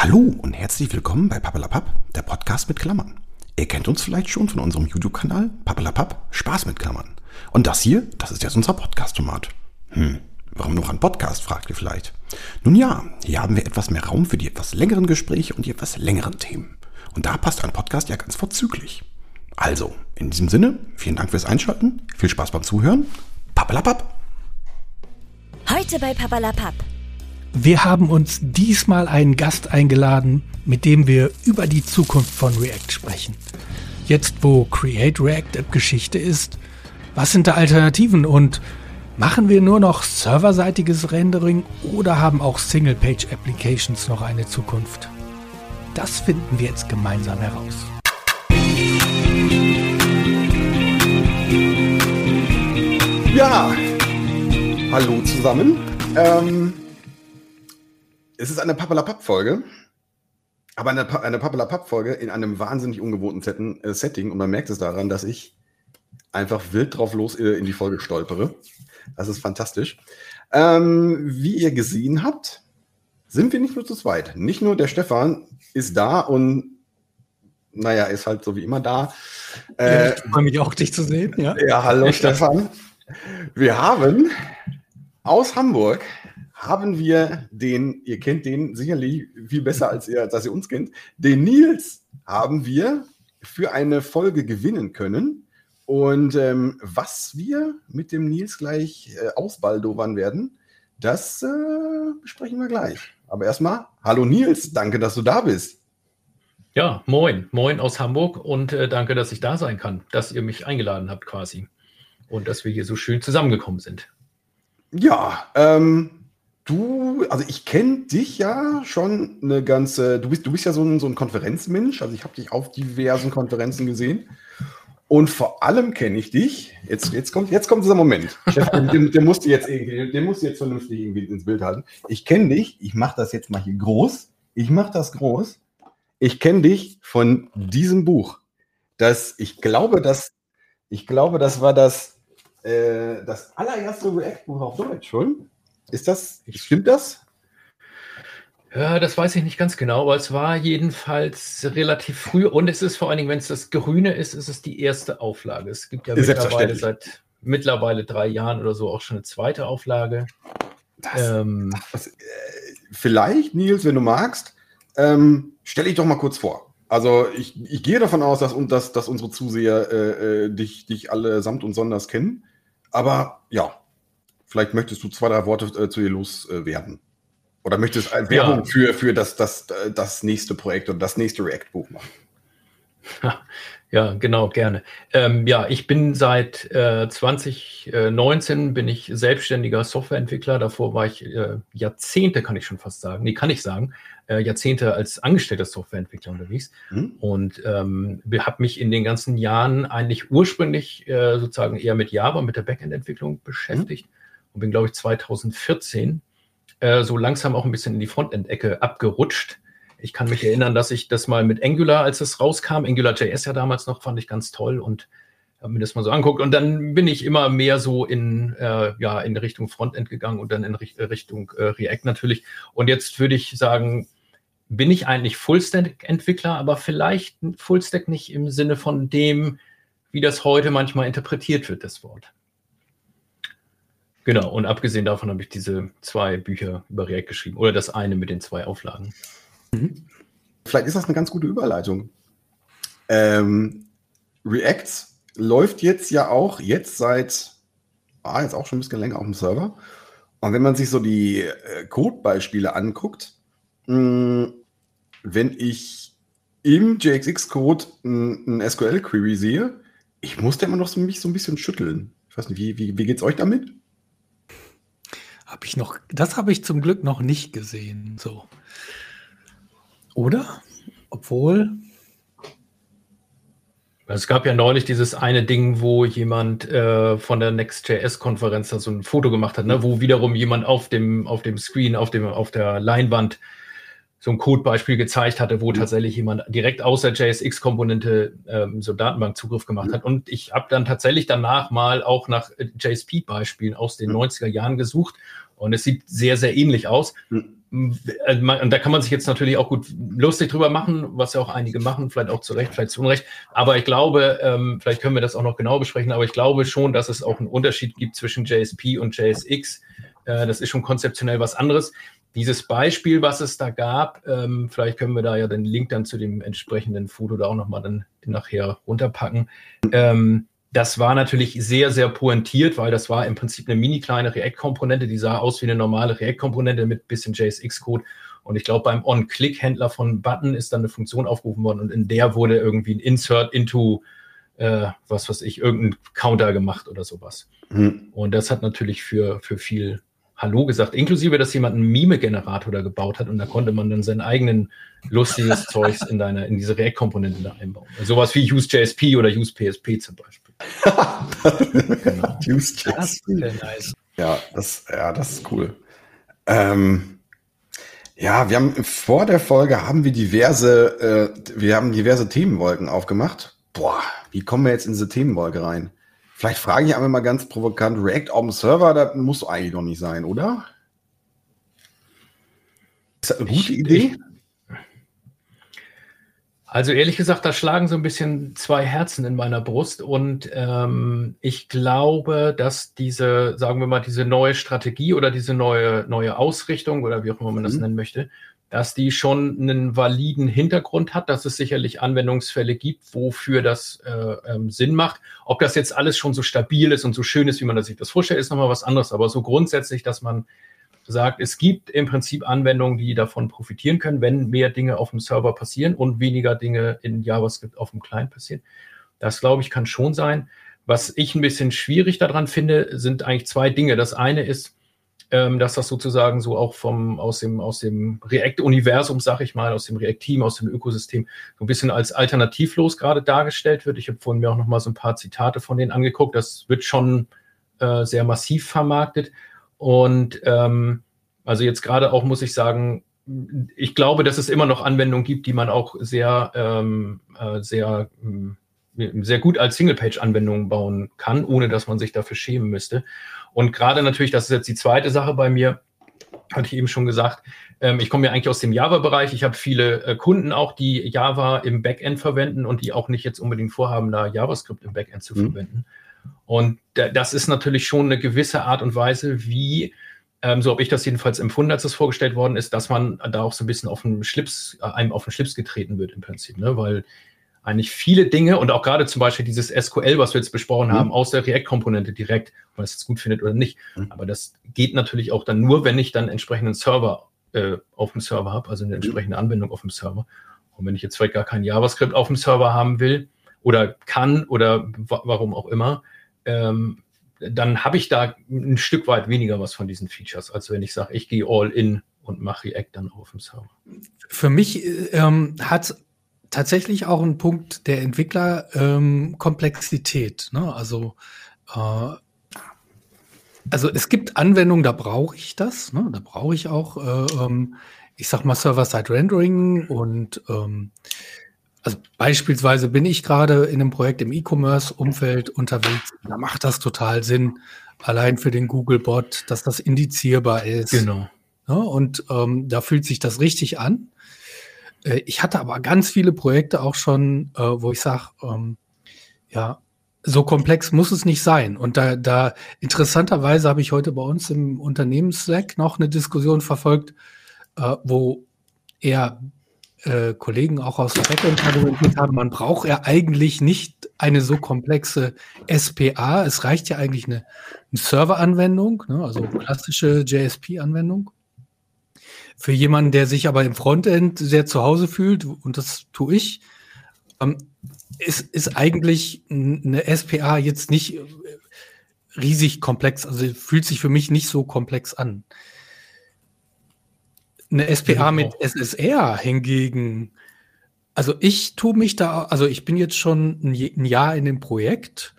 Hallo und herzlich willkommen bei Pappelapapp, der Podcast mit Klammern. Ihr kennt uns vielleicht schon von unserem YouTube-Kanal Pappelapapp, Spaß mit Klammern. Und das hier, das ist jetzt unser Podcast-Tomat. Hm, warum noch ein Podcast, fragt ihr vielleicht. Nun ja, hier haben wir etwas mehr Raum für die etwas längeren Gespräche und die etwas längeren Themen. Und da passt ein Podcast ja ganz vorzüglich. Also, in diesem Sinne, vielen Dank fürs Einschalten, viel Spaß beim Zuhören. Pappelapapp! Heute bei Papalapap. Wir haben uns diesmal einen Gast eingeladen, mit dem wir über die Zukunft von React sprechen. Jetzt, wo Create React App Geschichte ist, was sind da Alternativen und machen wir nur noch serverseitiges Rendering oder haben auch Single-Page Applications noch eine Zukunft? Das finden wir jetzt gemeinsam heraus. Ja, hallo zusammen. Ähm, es ist eine Pappelapapp-Folge, aber eine, pa eine Pappelapapp-Folge in einem wahnsinnig ungewohnten Setten, äh, Setting und man merkt es daran, dass ich einfach wild drauf los äh, in die Folge stolpere. Das ist fantastisch. Ähm, wie ihr gesehen habt, sind wir nicht nur zu zweit. Nicht nur der Stefan ist da und naja, ist halt so wie immer da. Äh, ich freue mich auch, dich zu sehen. Ja, ja hallo Stefan. Wir haben aus Hamburg haben wir den, ihr kennt den sicherlich viel besser als ihr, dass ihr uns kennt, den Nils haben wir für eine Folge gewinnen können. Und ähm, was wir mit dem Nils gleich äh, ausbaldowern werden, das äh, besprechen wir gleich. Aber erstmal, hallo Nils, danke, dass du da bist. Ja, moin, moin aus Hamburg und äh, danke, dass ich da sein kann, dass ihr mich eingeladen habt quasi und dass wir hier so schön zusammengekommen sind. Ja, ähm, du, also ich kenne dich ja schon eine ganze, du bist, du bist ja so ein, so ein Konferenzmensch, also ich habe dich auf diversen Konferenzen gesehen. Und vor allem kenne ich dich, jetzt, jetzt, kommt, jetzt kommt dieser Moment. Chef, den, den, musst du jetzt irgendwie, den musst du jetzt vernünftig irgendwie ins Bild halten. Ich kenne dich, ich mache das jetzt mal hier groß. Ich mache das groß. Ich kenne dich von diesem Buch. Das, ich glaube, dass, ich glaube, das war das, äh, das allererste React-Buch auf Deutsch, schon? Ist das, stimmt das? Ja, das weiß ich nicht ganz genau, aber es war jedenfalls relativ früh und es ist vor allen Dingen, wenn es das Grüne ist, ist es die erste Auflage. Es gibt ja mittlerweile seit mittlerweile drei Jahren oder so auch schon eine zweite Auflage. Das, ähm, das, äh, vielleicht, Nils, wenn du magst, ähm, stell dich doch mal kurz vor. Also ich, ich gehe davon aus, dass, dass, dass unsere Zuseher äh, äh, dich, dich alle samt und sonders kennen. Aber ja, vielleicht möchtest du zwei, drei Worte äh, zu dir loswerden. Äh, oder möchtest eine Werbung ja. für, für das, das, das nächste Projekt oder das nächste React-Buch machen? Ja, genau, gerne. Ähm, ja, ich bin seit äh, 2019 bin ich selbstständiger Softwareentwickler. Davor war ich äh, Jahrzehnte, kann ich schon fast sagen, nee, kann ich sagen, äh, Jahrzehnte als angestellter Softwareentwickler unterwegs mhm. und ähm, habe mich in den ganzen Jahren eigentlich ursprünglich äh, sozusagen eher mit Java, mit der Backend-Entwicklung beschäftigt mhm. Und bin, glaube ich, 2014 äh, so langsam auch ein bisschen in die Frontend-Ecke abgerutscht ich kann mich erinnern, dass ich das mal mit Angular, als es rauskam, AngularJS ja damals noch, fand ich ganz toll und habe mir das mal so anguckt. Und dann bin ich immer mehr so in, äh, ja, in Richtung Frontend gegangen und dann in Richtung äh, React natürlich. Und jetzt würde ich sagen, bin ich eigentlich Fullstack-Entwickler, aber vielleicht Fullstack nicht im Sinne von dem, wie das heute manchmal interpretiert wird, das Wort. Genau, und abgesehen davon habe ich diese zwei Bücher über React geschrieben oder das eine mit den zwei Auflagen. Mhm. Vielleicht ist das eine ganz gute Überleitung. Ähm, React läuft jetzt ja auch, jetzt seit, ah, jetzt auch schon ein bisschen länger auf dem Server. Und wenn man sich so die äh, Codebeispiele anguckt, mh, wenn ich im JXX-Code ein SQL-Query sehe, ich musste immer noch so, mich so ein bisschen schütteln. Ich weiß nicht, wie, wie, wie es euch damit? Habe ich noch, das habe ich zum Glück noch nicht gesehen. So. Oder? Obwohl. Es gab ja neulich dieses eine Ding, wo jemand äh, von der Next.js-Konferenz so ein Foto gemacht hat, ne, wo wiederum jemand auf dem, auf dem Screen, auf, dem, auf der Leinwand so ein Codebeispiel gezeigt hatte, wo mhm. tatsächlich jemand direkt aus der JSX-Komponente ähm, so Datenbankzugriff gemacht mhm. hat. Und ich habe dann tatsächlich danach mal auch nach JSP-Beispielen aus den mhm. 90er Jahren gesucht und es sieht sehr, sehr ähnlich aus. Mhm. äh, und da kann man sich jetzt natürlich auch gut lustig drüber machen, was ja auch einige machen, vielleicht auch zu Recht, vielleicht zu Unrecht. Aber ich glaube, ähm, vielleicht können wir das auch noch genau besprechen, aber ich glaube schon, dass es auch einen Unterschied gibt zwischen JSP und JSX. Äh, das ist schon konzeptionell was anderes. Dieses Beispiel, was es da gab, ähm, vielleicht können wir da ja den Link dann zu dem entsprechenden Foto da auch nochmal dann nachher runterpacken. Ähm, das war natürlich sehr, sehr pointiert, weil das war im Prinzip eine mini kleine React-Komponente, die sah aus wie eine normale React-Komponente mit bisschen JSX-Code. Und ich glaube, beim On-Click-Händler von Button ist dann eine Funktion aufgerufen worden und in der wurde irgendwie ein Insert into, äh, was weiß ich, irgendein Counter gemacht oder sowas. Mhm. Und das hat natürlich für, für viel Hallo gesagt, inklusive, dass jemand einen Mime-Generator da gebaut hat und da konnte man dann sein eigenen lustiges Zeugs in, deine, in diese React-Komponente da einbauen. Sowas wie Use.jsp oder Use.psp zum Beispiel. genau. Use.jsp. Nice. Ja, das, ja, das ist cool. Ähm, ja, wir haben vor der Folge haben wir diverse, äh, wir haben diverse Themenwolken aufgemacht. Boah, wie kommen wir jetzt in diese Themenwolke rein? Vielleicht frage ich einmal mal ganz provokant, React auf dem Server, das muss eigentlich noch nicht sein, oder? Ist das eine gute ich, Idee? Ich, also ehrlich gesagt, da schlagen so ein bisschen zwei Herzen in meiner Brust und ähm, ich glaube, dass diese, sagen wir mal, diese neue Strategie oder diese neue, neue Ausrichtung oder wie auch immer man das mhm. nennen möchte, dass die schon einen validen Hintergrund hat, dass es sicherlich Anwendungsfälle gibt, wofür das äh, ähm, Sinn macht. Ob das jetzt alles schon so stabil ist und so schön ist, wie man sich das vorstellt, ist nochmal was anderes. Aber so grundsätzlich, dass man sagt, es gibt im Prinzip Anwendungen, die davon profitieren können, wenn mehr Dinge auf dem Server passieren und weniger Dinge in JavaScript auf dem Client passieren. Das, glaube ich, kann schon sein. Was ich ein bisschen schwierig daran finde, sind eigentlich zwei Dinge. Das eine ist, ähm, dass das sozusagen so auch vom, aus dem, aus dem React-Universum, sag ich mal, aus dem React-Team, aus dem Ökosystem, so ein bisschen als alternativlos gerade dargestellt wird. Ich habe vorhin mir auch noch mal so ein paar Zitate von denen angeguckt. Das wird schon äh, sehr massiv vermarktet. Und ähm, also jetzt gerade auch, muss ich sagen, ich glaube, dass es immer noch Anwendungen gibt, die man auch sehr, ähm, äh, sehr, äh, sehr gut als Single-Page-Anwendungen bauen kann, ohne dass man sich dafür schämen müsste. Und gerade natürlich, das ist jetzt die zweite Sache bei mir, hatte ich eben schon gesagt, ähm, ich komme ja eigentlich aus dem Java-Bereich. Ich habe viele äh, Kunden auch, die Java im Backend verwenden und die auch nicht jetzt unbedingt vorhaben, da JavaScript im Backend zu mhm. verwenden. Und das ist natürlich schon eine gewisse Art und Weise, wie, ähm, so habe ich das jedenfalls empfunden, als das vorgestellt worden ist, dass man da auch so ein bisschen auf den Schlips, äh, einem auf den Schlips getreten wird im Prinzip, ne? weil eigentlich viele Dinge und auch gerade zum Beispiel dieses SQL, was wir jetzt besprochen mhm. haben, aus der React-Komponente direkt, ob man es jetzt gut findet oder nicht. Mhm. Aber das geht natürlich auch dann nur, wenn ich dann entsprechenden Server äh, auf dem Server habe, also eine mhm. entsprechende Anwendung auf dem Server. Und wenn ich jetzt vielleicht gar kein JavaScript auf dem Server haben will oder kann oder warum auch immer, ähm, dann habe ich da ein Stück weit weniger was von diesen Features, als wenn ich sage, ich gehe all in und mache React dann auf dem Server. Für mich ähm, hat tatsächlich auch ein Punkt der Entwicklerkomplexität. Ähm, ne? Also äh, also es gibt Anwendungen, da brauche ich das. Ne? Da brauche ich auch, äh, ähm, ich sag mal, Server-Side-Rendering und ähm, also beispielsweise bin ich gerade in einem Projekt im E-Commerce-Umfeld unterwegs. Da macht das total Sinn, allein für den Google-Bot, dass das indizierbar ist. Genau. Ja, und ähm, da fühlt sich das richtig an. Äh, ich hatte aber ganz viele Projekte auch schon, äh, wo ich sage, ähm, ja, so komplex muss es nicht sein. Und da, da interessanterweise habe ich heute bei uns im Unternehmens-Slack noch eine Diskussion verfolgt, äh, wo eher äh, Kollegen auch aus der Backend argumentiert haben, man braucht ja eigentlich nicht eine so komplexe SPA. Es reicht ja eigentlich eine, eine Server-Anwendung, ne, also klassische JSP-Anwendung. Für jemanden, der sich aber im Frontend sehr zu Hause fühlt, und das tue ich, ähm, ist, ist eigentlich eine SPA jetzt nicht äh, riesig komplex. Also fühlt sich für mich nicht so komplex an. Eine SPA mit SSR hingegen, also ich tue mich da, also ich bin jetzt schon ein, ein Jahr in dem Projekt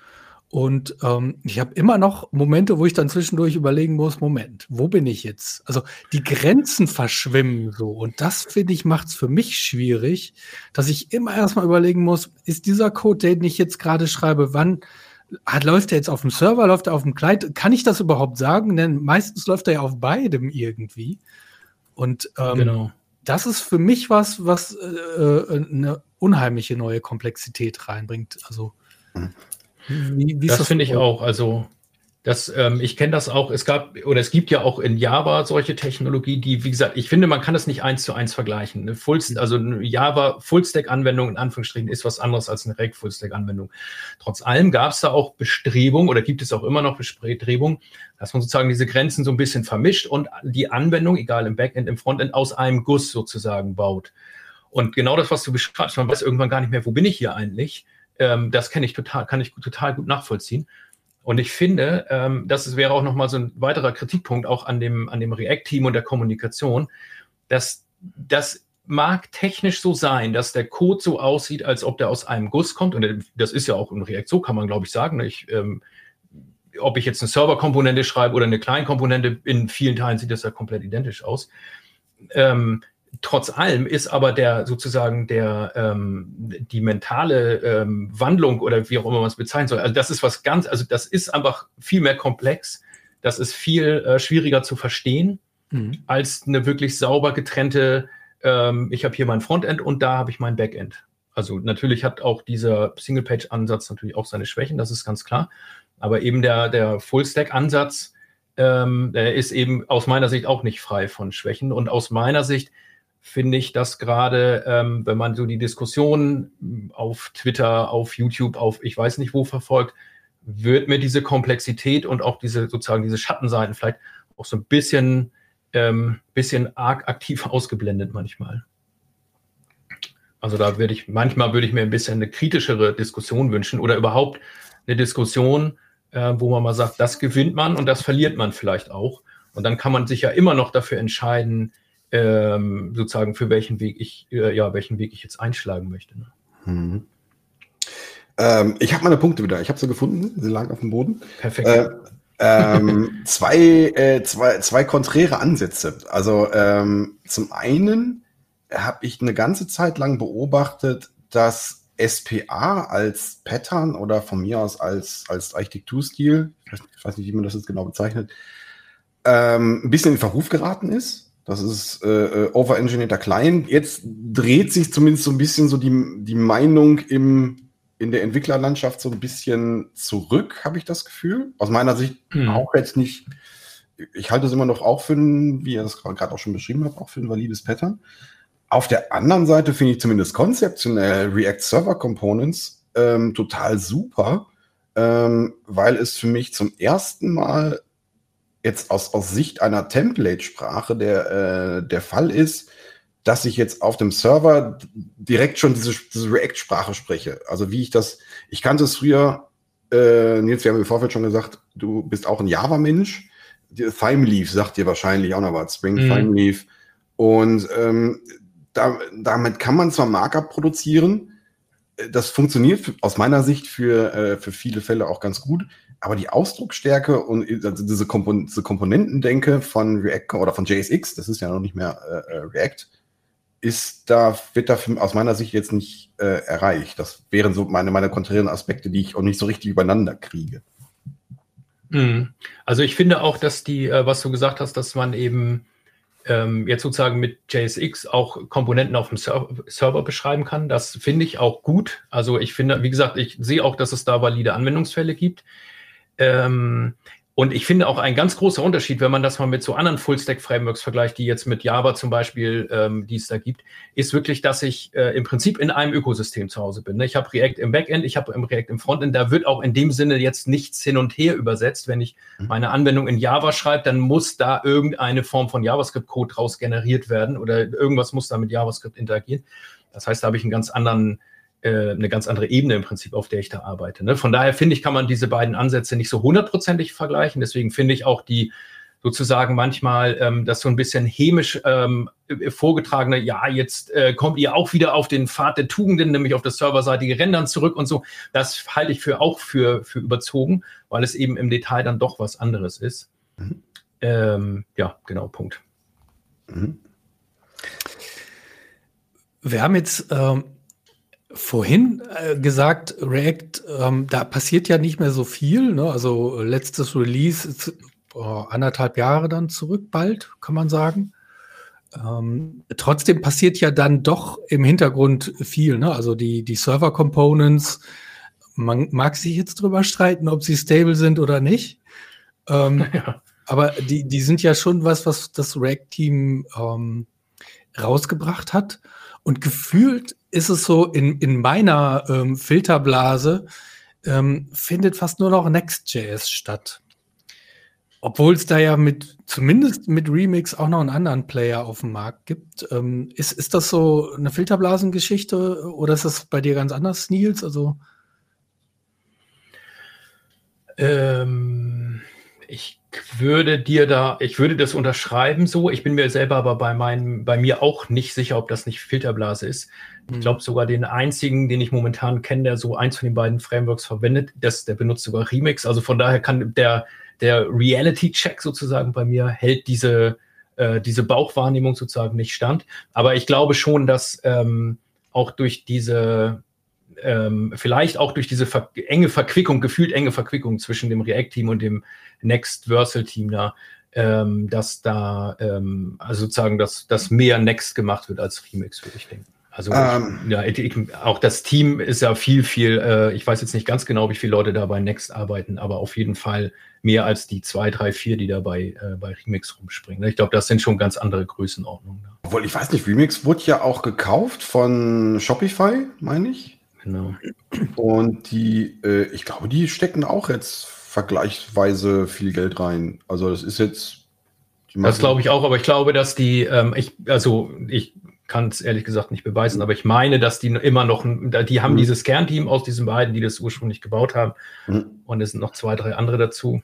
und ähm, ich habe immer noch Momente, wo ich dann zwischendurch überlegen muss, Moment, wo bin ich jetzt? Also die Grenzen verschwimmen so. Und das, finde ich, macht es für mich schwierig, dass ich immer erstmal überlegen muss, ist dieser Code, den ich jetzt gerade schreibe, wann hat, läuft er jetzt auf dem Server, läuft er auf dem Client? Kann ich das überhaupt sagen? Denn meistens läuft er ja auf beidem irgendwie. Und ähm, genau. das ist für mich was, was äh, äh eine unheimliche neue Komplexität reinbringt. Also mhm. Wie, wie das, finde ich auch. Also das, ähm, ich kenne das auch, es gab oder es gibt ja auch in Java solche Technologie, die, wie gesagt, ich finde, man kann das nicht eins zu eins vergleichen. Eine Full, also eine Java Fullstack-Anwendung in Anführungsstrichen ist was anderes als eine React Fullstack-Anwendung. Trotz allem gab es da auch Bestrebungen oder gibt es auch immer noch Bestrebungen, dass man sozusagen diese Grenzen so ein bisschen vermischt und die Anwendung, egal im Backend, im Frontend, aus einem Guss sozusagen baut. Und genau das, was du beschreibst, man weiß irgendwann gar nicht mehr, wo bin ich hier eigentlich? Ähm, das kenne ich total, kann ich total gut nachvollziehen. Und ich finde, ähm, das wäre auch nochmal so ein weiterer Kritikpunkt auch an dem, an dem React-Team und der Kommunikation, dass das mag technisch so sein, dass der Code so aussieht, als ob der aus einem Guss kommt. Und das ist ja auch in React so, kann man glaube ich sagen. Ich, ähm, ob ich jetzt eine Serverkomponente schreibe oder eine Kleinkomponente, in vielen Teilen sieht das ja komplett identisch aus. Ähm, trotz allem ist aber der sozusagen der ähm, die mentale ähm, Wandlung oder wie auch immer man es bezeichnen soll, also das ist was ganz, also das ist einfach viel mehr komplex, das ist viel äh, schwieriger zu verstehen mhm. als eine wirklich sauber getrennte. Ähm, ich habe hier mein Frontend und da habe ich mein Backend. Also natürlich hat auch dieser Single-Page-Ansatz natürlich auch seine Schwächen, das ist ganz klar. Aber eben der der Full-Stack-Ansatz ähm, der ist eben aus meiner Sicht auch nicht frei von Schwächen und aus meiner Sicht finde ich, dass gerade, ähm, wenn man so die Diskussion auf Twitter, auf YouTube, auf ich weiß nicht wo verfolgt, wird mir diese Komplexität und auch diese sozusagen diese Schattenseiten vielleicht auch so ein bisschen, ähm, bisschen arg aktiv ausgeblendet manchmal. Also da würde ich, manchmal würde ich mir ein bisschen eine kritischere Diskussion wünschen oder überhaupt eine Diskussion, äh, wo man mal sagt, das gewinnt man und das verliert man vielleicht auch. Und dann kann man sich ja immer noch dafür entscheiden, ähm, sozusagen für welchen Weg ich, äh, ja, welchen Weg ich jetzt einschlagen möchte. Ne? Mhm. Ähm, ich habe meine Punkte wieder. Ich habe sie gefunden. Sie lagen auf dem Boden. Perfekt. Äh, ähm, zwei, äh, zwei, zwei konträre Ansätze. Also ähm, zum einen habe ich eine ganze Zeit lang beobachtet, dass SPA als Pattern oder von mir aus als, als Architekturstil, ich weiß nicht, wie man das jetzt genau bezeichnet, ähm, ein bisschen in Verruf geraten ist. Das ist äh, äh, overengineerter Client. Jetzt dreht sich zumindest so ein bisschen so die, die Meinung im, in der Entwicklerlandschaft so ein bisschen zurück, habe ich das Gefühl. Aus meiner Sicht mhm. auch jetzt nicht. Ich halte es immer noch auch für ein, wie ihr das gerade auch schon beschrieben habt, auch für ein valides Pattern. Auf der anderen Seite finde ich zumindest konzeptionell React Server Components ähm, total super, ähm, weil es für mich zum ersten Mal jetzt aus, aus Sicht einer Template-Sprache der, äh, der Fall ist, dass ich jetzt auf dem Server direkt schon diese, diese React-Sprache spreche. Also wie ich das, ich kannte es früher, äh, Nils, wir haben im Vorfeld schon gesagt, du bist auch ein Java-Mensch. Thymeleaf sagt dir wahrscheinlich auch noch was, Spring mhm. Thymeleaf. Und ähm, da, damit kann man zwar Markup produzieren, das funktioniert aus meiner Sicht für, äh, für viele Fälle auch ganz gut. Aber die Ausdrucksstärke und also diese, Kompon diese Komponentendenke von React oder von JSX, das ist ja noch nicht mehr äh, äh, React, ist da, wird da aus meiner Sicht jetzt nicht äh, erreicht. Das wären so meine, meine konträren Aspekte, die ich auch nicht so richtig übereinander kriege. Mhm. Also ich finde auch, dass die, äh, was du gesagt hast, dass man eben ähm, jetzt sozusagen mit JSX auch Komponenten auf dem Server, Server beschreiben kann. Das finde ich auch gut. Also ich finde, wie gesagt, ich sehe auch, dass es da valide Anwendungsfälle gibt. Ähm, und ich finde auch ein ganz großer Unterschied, wenn man das mal mit so anderen Full-Stack-Frameworks vergleicht, die jetzt mit Java zum Beispiel, ähm, die es da gibt, ist wirklich, dass ich äh, im Prinzip in einem Ökosystem zu Hause bin. Ne? Ich habe React im Backend, ich habe React im Frontend. Da wird auch in dem Sinne jetzt nichts hin und her übersetzt. Wenn ich mhm. meine Anwendung in Java schreibe, dann muss da irgendeine Form von JavaScript-Code draus generiert werden oder irgendwas muss da mit JavaScript interagieren. Das heißt, da habe ich einen ganz anderen äh, eine ganz andere Ebene im Prinzip, auf der ich da arbeite. Ne? Von daher finde ich, kann man diese beiden Ansätze nicht so hundertprozentig vergleichen. Deswegen finde ich auch die sozusagen manchmal ähm, das so ein bisschen hämisch ähm, vorgetragene, ja, jetzt äh, kommt ihr auch wieder auf den Pfad der Tugenden, nämlich auf das serverseitige Rendern zurück und so. Das halte ich für auch für, für überzogen, weil es eben im Detail dann doch was anderes ist. Mhm. Ähm, ja, genau, Punkt. Mhm. Wir haben jetzt ähm, vorhin äh, gesagt, React, ähm, da passiert ja nicht mehr so viel. Ne? Also letztes Release ist oh, anderthalb Jahre dann zurück, bald, kann man sagen. Ähm, trotzdem passiert ja dann doch im Hintergrund viel. Ne? Also die, die Server-Components, man mag sich jetzt drüber streiten, ob sie stable sind oder nicht. Ähm, ja. Aber die, die sind ja schon was, was das React-Team ähm, rausgebracht hat. Und gefühlt ist es so, in, in meiner ähm, Filterblase ähm, findet fast nur noch Next.js statt. Obwohl es da ja mit, zumindest mit Remix auch noch einen anderen Player auf dem Markt gibt. Ähm, ist, ist das so eine Filterblasengeschichte oder ist das bei dir ganz anders, Nils? Also. Ähm, ich würde dir da, ich würde das unterschreiben so. Ich bin mir selber aber bei meinem, bei mir auch nicht sicher, ob das nicht Filterblase ist. Ich mhm. glaube sogar den einzigen, den ich momentan kenne, der so eins von den beiden Frameworks verwendet, das, der benutzt sogar Remix. Also von daher kann der, der Reality-Check sozusagen bei mir hält diese, äh, diese Bauchwahrnehmung sozusagen nicht stand. Aber ich glaube schon, dass ähm, auch durch diese, ähm, vielleicht auch durch diese ver enge Verquickung, gefühlt enge Verquickung zwischen dem React-Team und dem Next Versal-Team da, ähm, dass da ähm, also sozusagen, dass, dass mehr Next gemacht wird als Remix, würde ich denken. Also ähm, ich, ja, ich, auch das Team ist ja viel, viel, äh, ich weiß jetzt nicht ganz genau, wie viele Leute da bei Next arbeiten, aber auf jeden Fall mehr als die zwei, drei, vier, die da bei, äh, bei Remix rumspringen. Ich glaube, das sind schon ganz andere Größenordnungen. Obwohl, ich weiß nicht, Remix wurde ja auch gekauft von Shopify, meine ich. Genau. Und die, äh, ich glaube, die stecken auch jetzt vergleichsweise viel Geld rein. Also das ist jetzt. Das glaube ich auch, aber ich glaube, dass die, ähm, ich, also ich kann es ehrlich gesagt nicht beweisen, aber ich meine, dass die immer noch, die haben mhm. dieses Kernteam aus diesen beiden, die das ursprünglich gebaut haben. Mhm. Und es sind noch zwei, drei andere dazu,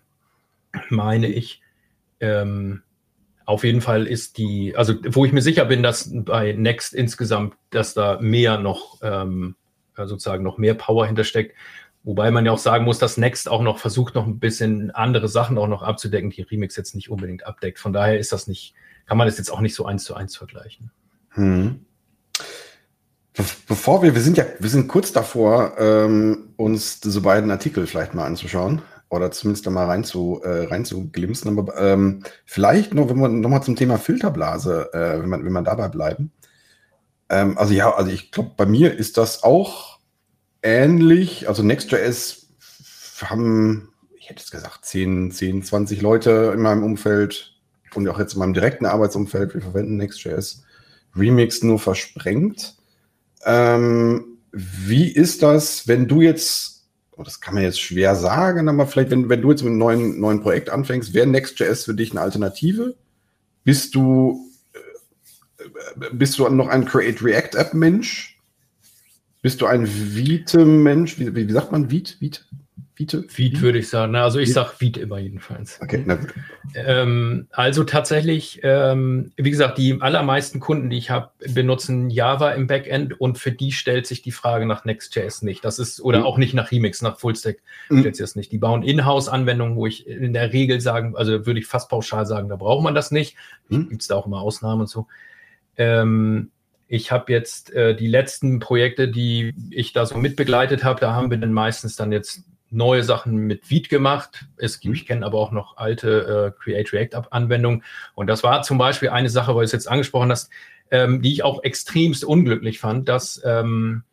meine ich. Ähm, auf jeden Fall ist die, also wo ich mir sicher bin, dass bei Next insgesamt, dass da mehr noch, ähm, sozusagen noch mehr Power hintersteckt. Wobei man ja auch sagen muss, dass Next auch noch versucht, noch ein bisschen andere Sachen auch noch abzudecken, die Remix jetzt nicht unbedingt abdeckt. Von daher ist das nicht, kann man das jetzt auch nicht so eins zu eins vergleichen. Hm. Bevor wir, wir sind ja, wir sind kurz davor, ähm, uns diese beiden Artikel vielleicht mal anzuschauen oder zumindest da mal rein zu, äh, rein zu glimpsen. Aber ähm, vielleicht noch, wenn wir nochmal zum Thema Filterblase, äh, wenn man, wenn man dabei bleiben. Ähm, also ja, also ich glaube, bei mir ist das auch ähnlich. Also Next.js haben, ich hätte es gesagt, 10, 10, 20 Leute in meinem Umfeld und auch jetzt in meinem direkten Arbeitsumfeld. Wir verwenden Next.js. Remix nur versprengt. Ähm, wie ist das, wenn du jetzt, oh, das kann man jetzt schwer sagen, aber vielleicht, wenn, wenn du jetzt mit einem neuen, neuen Projekt anfängst, wäre Next.js für dich eine Alternative? Bist du, bist du noch ein Create React App Mensch? Bist du ein Vite-Mensch? Wie, wie, sagt man Vite? Vite? Vite? Vite würde ich sagen. Also ich sage Vite immer jedenfalls. Okay, na gut. Ähm, also tatsächlich, ähm, wie gesagt, die allermeisten Kunden, die ich habe, benutzen Java im Backend und für die stellt sich die Frage nach Next.js nicht. Das ist, oder mhm. auch nicht nach Remix, nach Fullstack mhm. stellt sich das nicht. Die bauen Inhouse-Anwendungen, wo ich in der Regel sagen, also würde ich fast pauschal sagen, da braucht man das nicht. Mhm. Gibt es da auch immer Ausnahmen und so. Ähm, ich habe jetzt äh, die letzten Projekte, die ich da so mitbegleitet habe, da haben wir dann meistens dann jetzt neue Sachen mit Vite gemacht. Es, mhm. ich kenne aber auch noch alte äh, Create React Anwendungen. Und das war zum Beispiel eine Sache, weil du es jetzt angesprochen hast, ähm, die ich auch extremst unglücklich fand, dass ähm,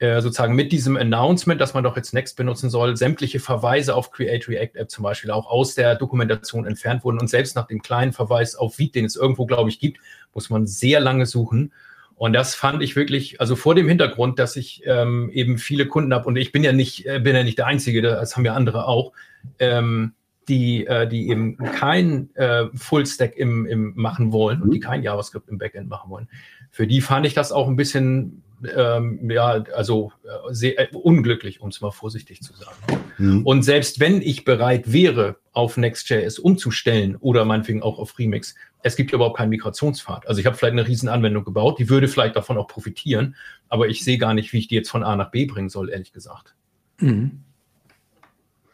äh, sozusagen mit diesem Announcement, dass man doch jetzt Next benutzen soll, sämtliche Verweise auf Create React App zum Beispiel auch aus der Dokumentation entfernt wurden. Und selbst nach dem kleinen Verweis auf Vite, den es irgendwo, glaube ich, gibt, muss man sehr lange suchen. Und das fand ich wirklich, also vor dem Hintergrund, dass ich ähm, eben viele Kunden habe und ich bin ja nicht, äh, bin ja nicht der Einzige, das haben ja andere auch, ähm, die, äh, die eben kein äh, Full-Stack im, im machen wollen und die kein JavaScript im Backend machen wollen. Für die fand ich das auch ein bisschen ähm, ja, also äh, sehr äh, unglücklich, um es mal vorsichtig zu sagen. Mhm. Und selbst wenn ich bereit wäre, auf Next.js umzustellen oder meinetwegen auch auf Remix, es gibt überhaupt keinen Migrationspfad. Also ich habe vielleicht eine riesen Anwendung gebaut, die würde vielleicht davon auch profitieren, aber ich sehe gar nicht, wie ich die jetzt von A nach B bringen soll, ehrlich gesagt. Mhm.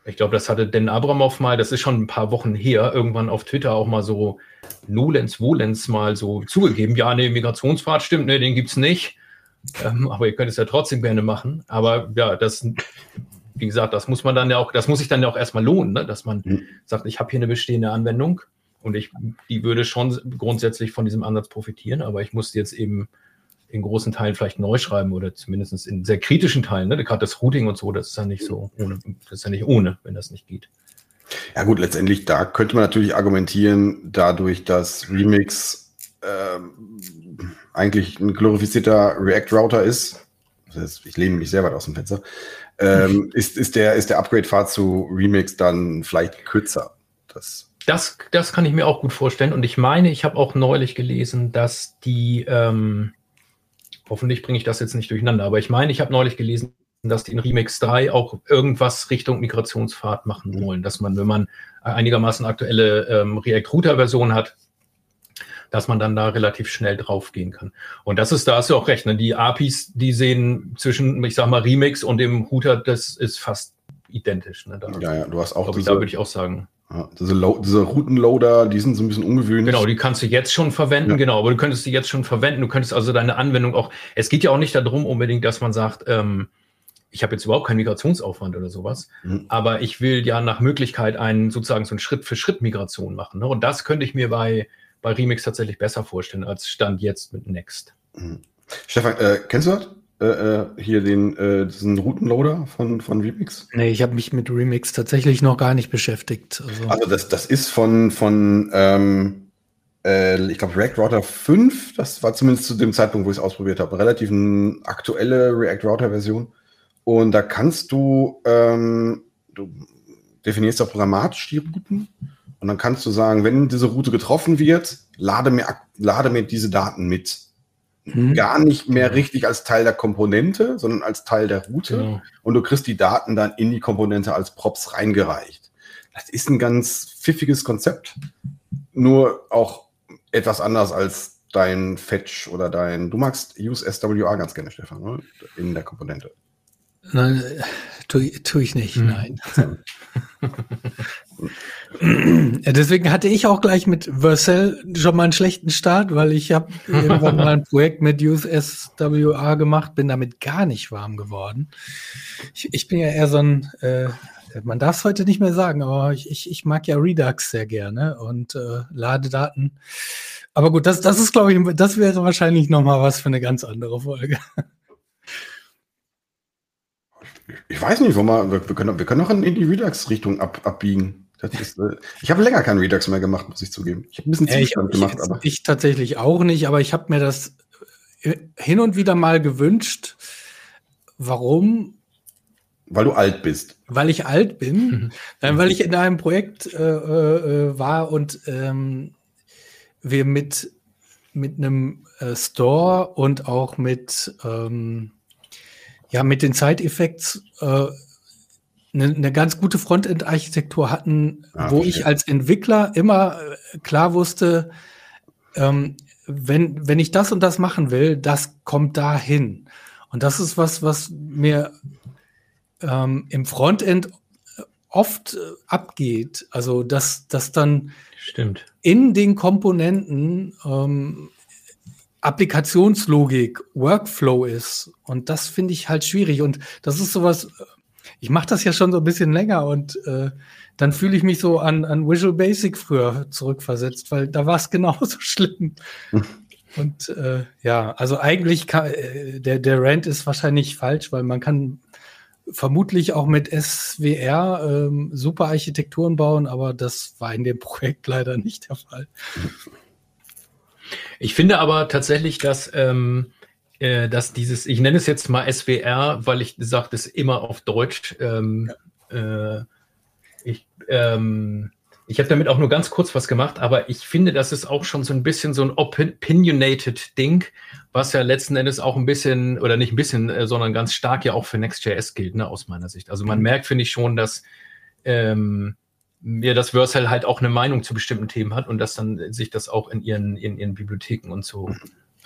Ich glaube, das hatte Den Abramov mal, das ist schon ein paar Wochen her, irgendwann auf Twitter auch mal so Nolens, Wolens mal so zugegeben. Ja, nee, Migrationspfad stimmt, nee, den gibt es nicht. Ähm, aber ihr könnt es ja trotzdem gerne machen. Aber ja, das, wie gesagt, das muss man dann ja auch, das muss sich dann ja auch erstmal lohnen, ne? dass man mhm. sagt, ich habe hier eine bestehende Anwendung Und ich, die würde schon grundsätzlich von diesem Ansatz profitieren, aber ich musste jetzt eben in großen Teilen vielleicht neu schreiben oder zumindest in sehr kritischen Teilen. Ne? Gerade das Routing und so, das ist ja nicht so ohne, das ist ja nicht ohne, wenn das nicht geht. Ja gut, letztendlich, da könnte man natürlich argumentieren, dadurch, dass Remix ähm, eigentlich ein glorifizierter React-Router ist, ich lehne mich sehr weit aus dem Fenster, ähm, ist, ist der, ist der Upgrade-Pfad zu Remix dann vielleicht kürzer. Das, das, das kann ich mir auch gut vorstellen. Und ich meine, ich habe auch neulich gelesen, dass die, ähm, hoffentlich bringe ich das jetzt nicht durcheinander, aber ich meine, ich habe neulich gelesen, dass die in Remix 3 auch irgendwas Richtung Migrationspfad machen wollen, dass man, wenn man einigermaßen aktuelle ähm, React-Router-Version hat, dass man dann da relativ schnell draufgehen kann. Und das ist, da hast du auch recht, ne? die APIs, die sehen zwischen, ich sag mal, Remix und dem Router, das ist fast identisch. Ne? Da, ja, ja, du hast auch diese, da würde ich auch sagen. Ja, diese, diese Routenloader, die sind so ein bisschen ungewöhnlich. Genau, die kannst du jetzt schon verwenden, ja. genau, aber du könntest sie jetzt schon verwenden. Du könntest also deine Anwendung auch, es geht ja auch nicht darum unbedingt, dass man sagt, ähm, ich habe jetzt überhaupt keinen Migrationsaufwand oder sowas, mhm. aber ich will ja nach Möglichkeit einen sozusagen so eine Schritt-für-Schritt-Migration machen. Ne? Und das könnte ich mir bei, bei Remix tatsächlich besser vorstellen als Stand jetzt mit Next. Mhm. Stefan, äh, kennst du das? Äh, äh, hier den äh, diesen Routenloader von, von Remix? Nee, ich habe mich mit Remix tatsächlich noch gar nicht beschäftigt. Also, also das, das ist von, von ähm, äh, ich glaube, React Router 5, das war zumindest zu dem Zeitpunkt, wo ich es ausprobiert habe, relativ eine aktuelle React Router Version. Und da kannst du, ähm, du definierst da programmatisch die Routen und dann kannst du sagen, wenn diese Route getroffen wird, lade mir, lade mir diese Daten mit. Mhm. Gar nicht mehr richtig als Teil der Komponente, sondern als Teil der Route. Genau. Und du kriegst die Daten dann in die Komponente als Props reingereicht. Das ist ein ganz pfiffiges Konzept. Nur auch etwas anders als dein Fetch oder dein. Du magst Use SWA ganz gerne, Stefan, ne? in der Komponente. Nein, tue, tue ich nicht, hm. nein. ja, deswegen hatte ich auch gleich mit Vercel schon mal einen schlechten Start, weil ich habe irgendwann mal ein Projekt mit Use SWA gemacht, bin damit gar nicht warm geworden. Ich, ich bin ja eher so ein, äh, man darf es heute nicht mehr sagen, aber ich, ich, ich mag ja Redux sehr gerne und äh, Ladedaten. Aber gut, das, das ist, glaube ich, das wäre wahrscheinlich noch mal was für eine ganz andere Folge. Ich weiß nicht, wo wir, wir, können, wir können noch in, die Redux-Richtung ab, abbiegen. Ist, äh, ich habe länger keinen Redux mehr gemacht, muss ich zugeben. Ich habe ein bisschen äh, Zustand ich, gemacht. Ich, aber. ich tatsächlich auch nicht, aber ich habe mir das äh, hin und wieder mal gewünscht. Warum? Weil du alt bist. Weil ich alt bin. Mhm. Nein, weil ich in einem Projekt äh, äh, war und ähm, wir mit, mit einem äh, Store und auch mit ähm, ja, mit den Side-Effects äh, eine, ne ganz gute Frontend-Architektur hatten, ah, wo ich als Entwickler immer äh, klar wusste, ähm, wenn, wenn ich das und das machen will, das kommt dahin. Und das ist was, was mir ähm, im Frontend oft äh, abgeht. Also, dass, dass dann Stimmt. in den Komponenten ähm, Applikationslogik, Workflow ist. Und das finde ich halt schwierig. Und das ist sowas, ich mache das ja schon so ein bisschen länger und äh, dann fühle ich mich so an, an Visual Basic früher zurückversetzt, weil da war es genauso schlimm. und äh, ja, also eigentlich kann, äh, der, der Rant ist wahrscheinlich falsch, weil man kann vermutlich auch mit SWR ähm, super Architekturen bauen, aber das war in dem Projekt leider nicht der Fall. Ich finde aber tatsächlich, dass, ähm, äh, dass dieses, ich nenne es jetzt mal SWR, weil ich sage das immer auf Deutsch. Ähm, ja. äh, ich ähm, ich habe damit auch nur ganz kurz was gemacht, aber ich finde, das ist auch schon so ein bisschen so ein opinionated Ding, was ja letzten Endes auch ein bisschen, oder nicht ein bisschen, äh, sondern ganz stark ja auch für Next.js gilt, ne, aus meiner Sicht. Also man mhm. merkt, finde ich schon, dass ähm, mir das Vercel halt auch eine Meinung zu bestimmten Themen hat und dass dann sich das auch in ihren, in ihren Bibliotheken und so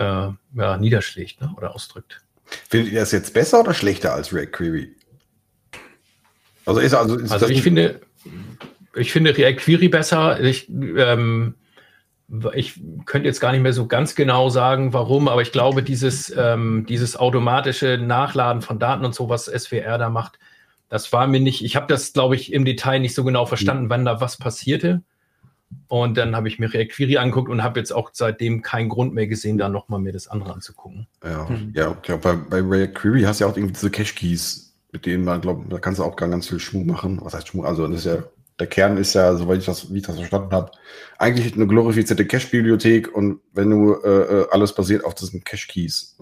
äh, ja, niederschlägt ne, oder ausdrückt. Findet ihr das jetzt besser oder schlechter als React Query? Also, ist, also, ist also ich finde, ich finde React Query besser. Ich, ähm, ich könnte jetzt gar nicht mehr so ganz genau sagen, warum, aber ich glaube, dieses, ähm, dieses automatische Nachladen von Daten und so, was SWR da macht, das war mir nicht, ich habe das, glaube ich, im Detail nicht so genau verstanden, wann da was passierte. Und dann habe ich mir React Query angeguckt und habe jetzt auch seitdem keinen Grund mehr gesehen, da nochmal mir das andere anzugucken. Ja, mhm. ja okay. bei, bei React Query hast du ja auch irgendwie diese Cache-Keys, mit denen man, glaube da kannst du auch ganz viel Schmuck machen. Was heißt Schmuck? Also das ist ja, der Kern ist ja, soweit ich das, wie ich das verstanden habe, eigentlich eine glorifizierte Cache-Bibliothek und wenn du äh, äh alles basiert auf diesen Cache-Keys.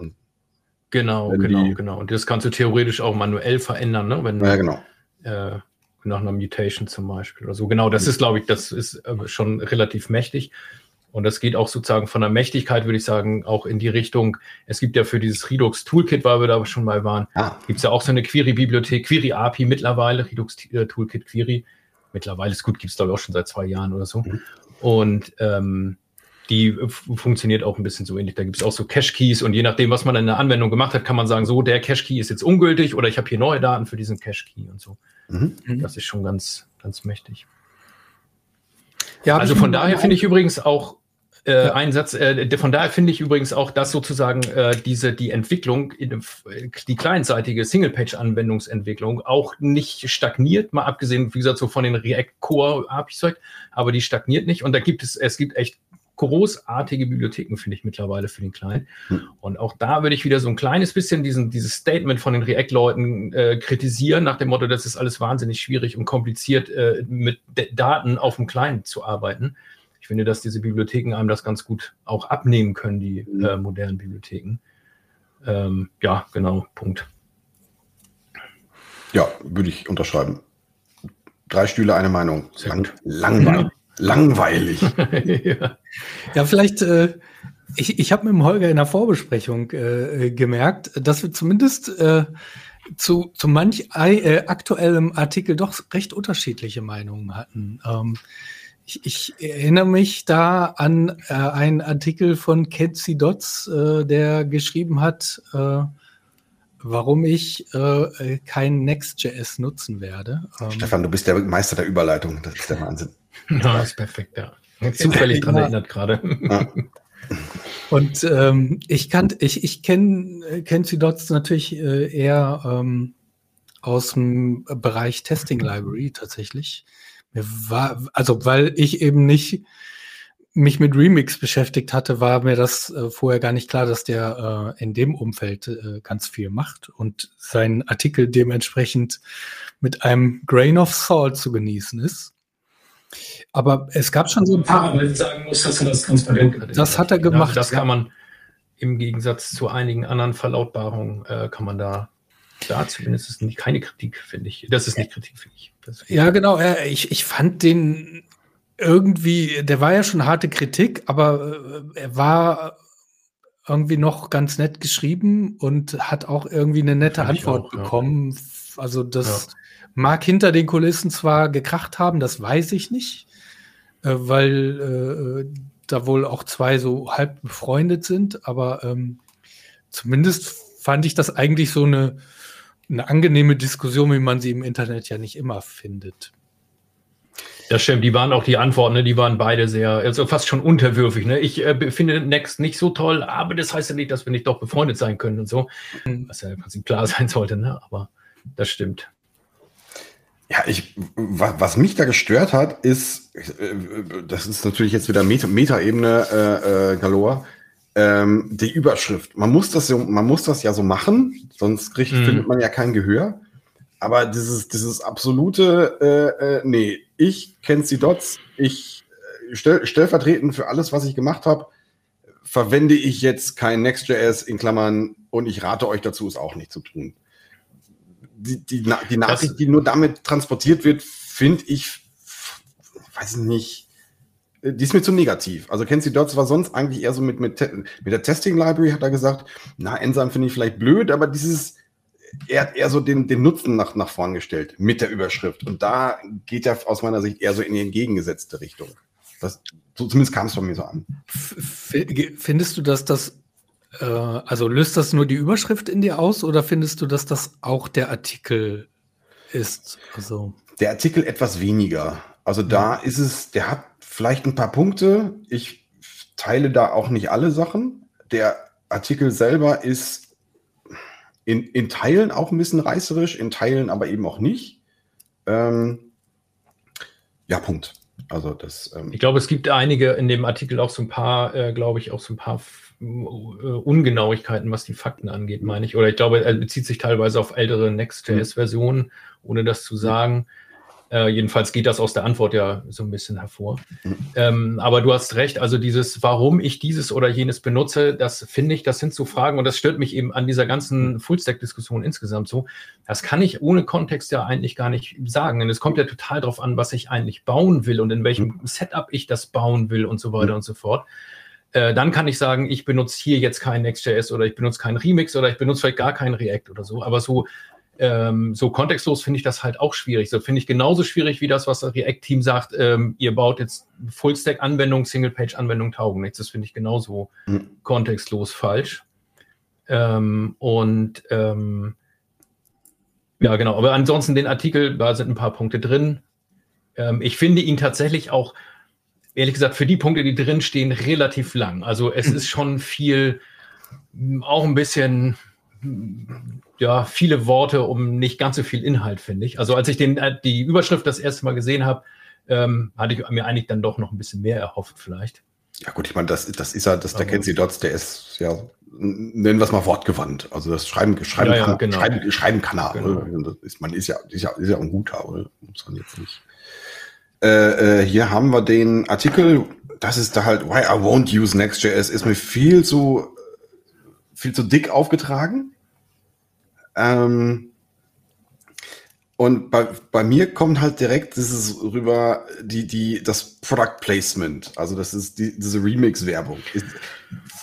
Genau, genau, die, genau. Und das kannst du theoretisch auch manuell verändern, ne? Wenn ja, genau. Äh, nach einer Mutation zum Beispiel oder so. Genau, das ist, glaube ich, das ist äh, schon relativ mächtig. Und das geht auch sozusagen von der Mächtigkeit, würde ich sagen, auch in die Richtung. Es gibt ja für dieses Redux Toolkit, weil wir da schon mal waren, ah. gibt es ja auch so eine Query-Bibliothek, Query-API mittlerweile, Redux äh, Toolkit Query. Mittlerweile ist gut, gibt es glaube ich auch schon seit zwei Jahren oder so. Mhm. Und ähm, die funktioniert auch ein bisschen so ähnlich. Da gibt es auch so Cache-Keys und je nachdem, was man in der Anwendung gemacht hat, kann man sagen, so, der Cache-Key ist jetzt ungültig oder ich habe hier neue Daten für diesen Cache-Key und so. Mhm. Das ist schon ganz, ganz mächtig. Ja, also von daher finde ich übrigens auch äh, ja. einen Satz, äh, von daher finde ich übrigens auch, dass sozusagen äh, diese, die Entwicklung, die clientseitige Single-Page-Anwendungsentwicklung auch nicht stagniert, mal abgesehen, wie gesagt, so von den React-Core-APIs, aber die stagniert nicht und da gibt es, es gibt echt großartige Bibliotheken, finde ich mittlerweile für den Kleinen. Hm. Und auch da würde ich wieder so ein kleines bisschen diesen, dieses Statement von den React-Leuten äh, kritisieren, nach dem Motto, das ist alles wahnsinnig schwierig und kompliziert, äh, mit Daten auf dem Kleinen zu arbeiten. Ich finde, dass diese Bibliotheken einem das ganz gut auch abnehmen können, die hm. äh, modernen Bibliotheken. Ähm, ja, genau, Punkt. Ja, würde ich unterschreiben. Drei Stühle, eine Meinung. Lang, langweilig langweilig. ja. Ja. vielleicht, äh, ich, ich habe mit dem Holger in der Vorbesprechung äh, gemerkt, dass wir zumindest äh, zu, zu manch äh, aktuellem Artikel doch recht unterschiedliche Meinungen hatten. Ähm, ich, ich, erinnere mich da an äh, einen Artikel von Kenzie Dotz, äh, der geschrieben hat, äh, warum ich äh, kein Next.js nutzen werde. Ähm, Stefan, du bist der Meister der Überleitung. Das ist der Wahnsinn. Ja, ist perfekt, ja. Zufällig dran erinnert gerade. Und ähm, ich kann, ich, ich kenne kenn sie dort natürlich äh, eher ähm, aus dem Bereich Testing Library tatsächlich. Mir war, also weil ich eben nicht mich mit Remix beschäftigt hatte, war mir das äh, vorher gar nicht klar, dass der äh, in dem Umfeld äh, ganz viel macht und sein Artikel dementsprechend mit einem Grain of Salt zu genießen ist. Aber es gab schon so ein paar. Aber ich sagen muss, dass er das transparent Das hat er gemacht. Ja, das kann man im Gegensatz zu einigen anderen Verlautbarungen, äh, kann man da, da zumindest ist nicht, keine Kritik, finde ich. Das ist nicht Kritik, finde ich. Ja, genau. Ich, ich fand den irgendwie, der war ja schon harte Kritik, aber äh, er war irgendwie noch ganz nett geschrieben und hat auch irgendwie eine nette Antwort auch, bekommen. Ja. Also das ja. Mag hinter den Kulissen zwar gekracht haben, das weiß ich nicht, äh, weil äh, da wohl auch zwei so halb befreundet sind, aber ähm, zumindest fand ich das eigentlich so eine, eine angenehme Diskussion, wie man sie im Internet ja nicht immer findet. Das stimmt, die waren auch die Antworten, ne, die waren beide sehr, also fast schon unterwürfig. Ne? Ich äh, finde Next nicht so toll, aber das heißt ja nicht, dass wir nicht doch befreundet sein können und so. Mhm. Was ja im Prinzip klar sein sollte, ne? aber das stimmt. Ja, ich, was mich da gestört hat, ist, äh, das ist natürlich jetzt wieder Meta-Ebene äh, äh, galore, ähm, die Überschrift. Man muss das man muss das ja so machen, sonst kriegt, mm. findet man ja kein Gehör. Aber dieses, dieses absolute, äh, äh, nee, ich kenne die Dots, ich äh, stell, stellvertretend für alles, was ich gemacht habe, verwende ich jetzt kein Next.js in Klammern und ich rate euch dazu, es auch nicht zu tun die, die, die Nachricht, die nur damit transportiert wird, finde ich, weiß ich nicht, die ist mir zu negativ. Also Kenzie Dots war sonst eigentlich eher so mit, mit, mit der Testing Library, hat er gesagt, na, Enzyme finde ich vielleicht blöd, aber dieses, er hat eher so den, den Nutzen nach, nach vorn gestellt mit der Überschrift. Und da geht er aus meiner Sicht eher so in die entgegengesetzte Richtung. Das, so, zumindest kam es von mir so an. Findest du, dass das äh, also löst das nur die Überschrift in dir aus oder findest du, dass das auch der Artikel ist? Also der Artikel etwas weniger. Also da ist es, der hat vielleicht ein paar Punkte. Ich teile da auch nicht alle Sachen. Der Artikel selber ist in, in Teilen auch ein bisschen reißerisch, in Teilen aber eben auch nicht. Ähm, ja, Punkt. Also das. Ähm ich glaube, es gibt einige in dem Artikel auch so ein paar, äh, glaube ich, auch so ein paar Ungenauigkeiten, was die Fakten angeht, meine ich. Oder ich glaube, er bezieht sich teilweise auf ältere Next.js-Versionen, ohne das zu sagen. Äh, jedenfalls geht das aus der Antwort ja so ein bisschen hervor. Ähm, aber du hast recht, also dieses, warum ich dieses oder jenes benutze, das finde ich, das sind so Fragen und das stört mich eben an dieser ganzen Fullstack-Diskussion insgesamt so. Das kann ich ohne Kontext ja eigentlich gar nicht sagen, denn es kommt ja total darauf an, was ich eigentlich bauen will und in welchem mhm. Setup ich das bauen will und so weiter und so fort. Äh, dann kann ich sagen, ich benutze hier jetzt kein Next.js oder ich benutze keinen Remix oder ich benutze vielleicht gar keinen React oder so. Aber so ähm, so kontextlos finde ich das halt auch schwierig. So finde ich genauso schwierig wie das, was das React-Team sagt, ähm, ihr baut jetzt Full-Stack-Anwendungen, Single-Page-Anwendungen taugen nichts. Das finde ich genauso mhm. kontextlos falsch. Ähm, und ähm, ja, genau. Aber ansonsten den Artikel, da sind ein paar Punkte drin. Ähm, ich finde ihn tatsächlich auch, ehrlich gesagt, für die Punkte, die drin stehen, relativ lang. Also es ist schon viel, auch ein bisschen ja, viele Worte um nicht ganz so viel Inhalt, finde ich. Also als ich den, äh, die Überschrift das erste Mal gesehen habe, ähm, hatte ich mir eigentlich dann doch noch ein bisschen mehr erhofft vielleicht. Ja gut, ich meine, das, das ist ja, das, der Kenzie Dots, der ist ja, nennen wir es mal wortgewandt. Also das Schreiben, Schreiben, ja, ja, kann, genau. Schreiben, Schreiben kann er. Genau. Ist, man ist ja, ist ja, ist ja ein guter, oder? muss man jetzt nicht. Äh, äh, hier haben wir den Artikel, das ist da halt, why I won't use Next.js, ist mir viel zu, viel zu dick aufgetragen. Ähm, und bei, bei mir kommt halt direkt dieses rüber, die, die, das Product Placement, also das ist die, diese Remix-Werbung. Ist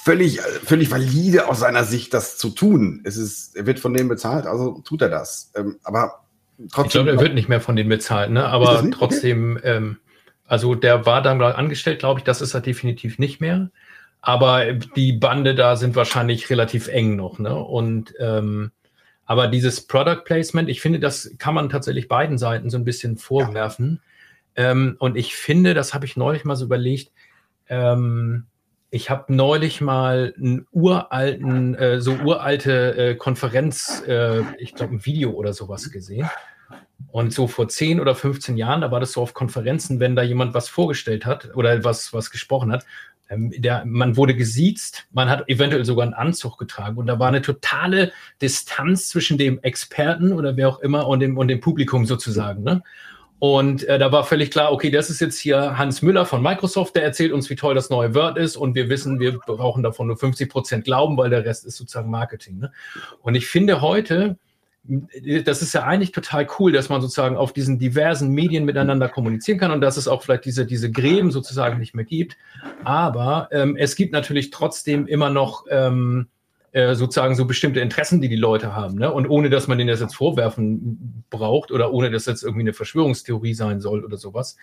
völlig, völlig valide aus seiner Sicht, das zu tun. Es ist, er wird von denen bezahlt, also tut er das. Ähm, aber trotzdem. Ich glaube, er wird nicht mehr von denen bezahlt, ne? Aber trotzdem, okay. ähm, also der war dann angestellt, glaube ich, das ist er definitiv nicht mehr. Aber die Bande da sind wahrscheinlich relativ eng noch, ne? Und ähm, aber dieses Product Placement, ich finde, das kann man tatsächlich beiden Seiten so ein bisschen vorwerfen. Ja. Ähm, und ich finde, das habe ich neulich mal so überlegt, ähm, ich habe neulich mal einen uralten, äh, so uralte äh, Konferenz, äh, ich glaube ein Video oder sowas gesehen. Und so vor 10 oder 15 Jahren, da war das so auf Konferenzen, wenn da jemand was vorgestellt hat oder was, was gesprochen hat, ähm, der, man wurde gesiezt, man hat eventuell sogar einen Anzug getragen und da war eine totale Distanz zwischen dem Experten oder wer auch immer und dem, und dem Publikum sozusagen. Ne? Und äh, da war völlig klar, okay, das ist jetzt hier Hans Müller von Microsoft, der erzählt uns, wie toll das neue Word ist und wir wissen, wir brauchen davon nur 50 Prozent Glauben, weil der Rest ist sozusagen Marketing. Ne? Und ich finde heute, das ist ja eigentlich total cool, dass man sozusagen auf diesen diversen Medien miteinander kommunizieren kann und dass es auch vielleicht diese, diese Gräben sozusagen nicht mehr gibt. Aber ähm, es gibt natürlich trotzdem immer noch ähm, äh, sozusagen so bestimmte Interessen, die die Leute haben. Ne? Und ohne, dass man denen das jetzt vorwerfen braucht oder ohne, dass das jetzt irgendwie eine Verschwörungstheorie sein soll oder sowas,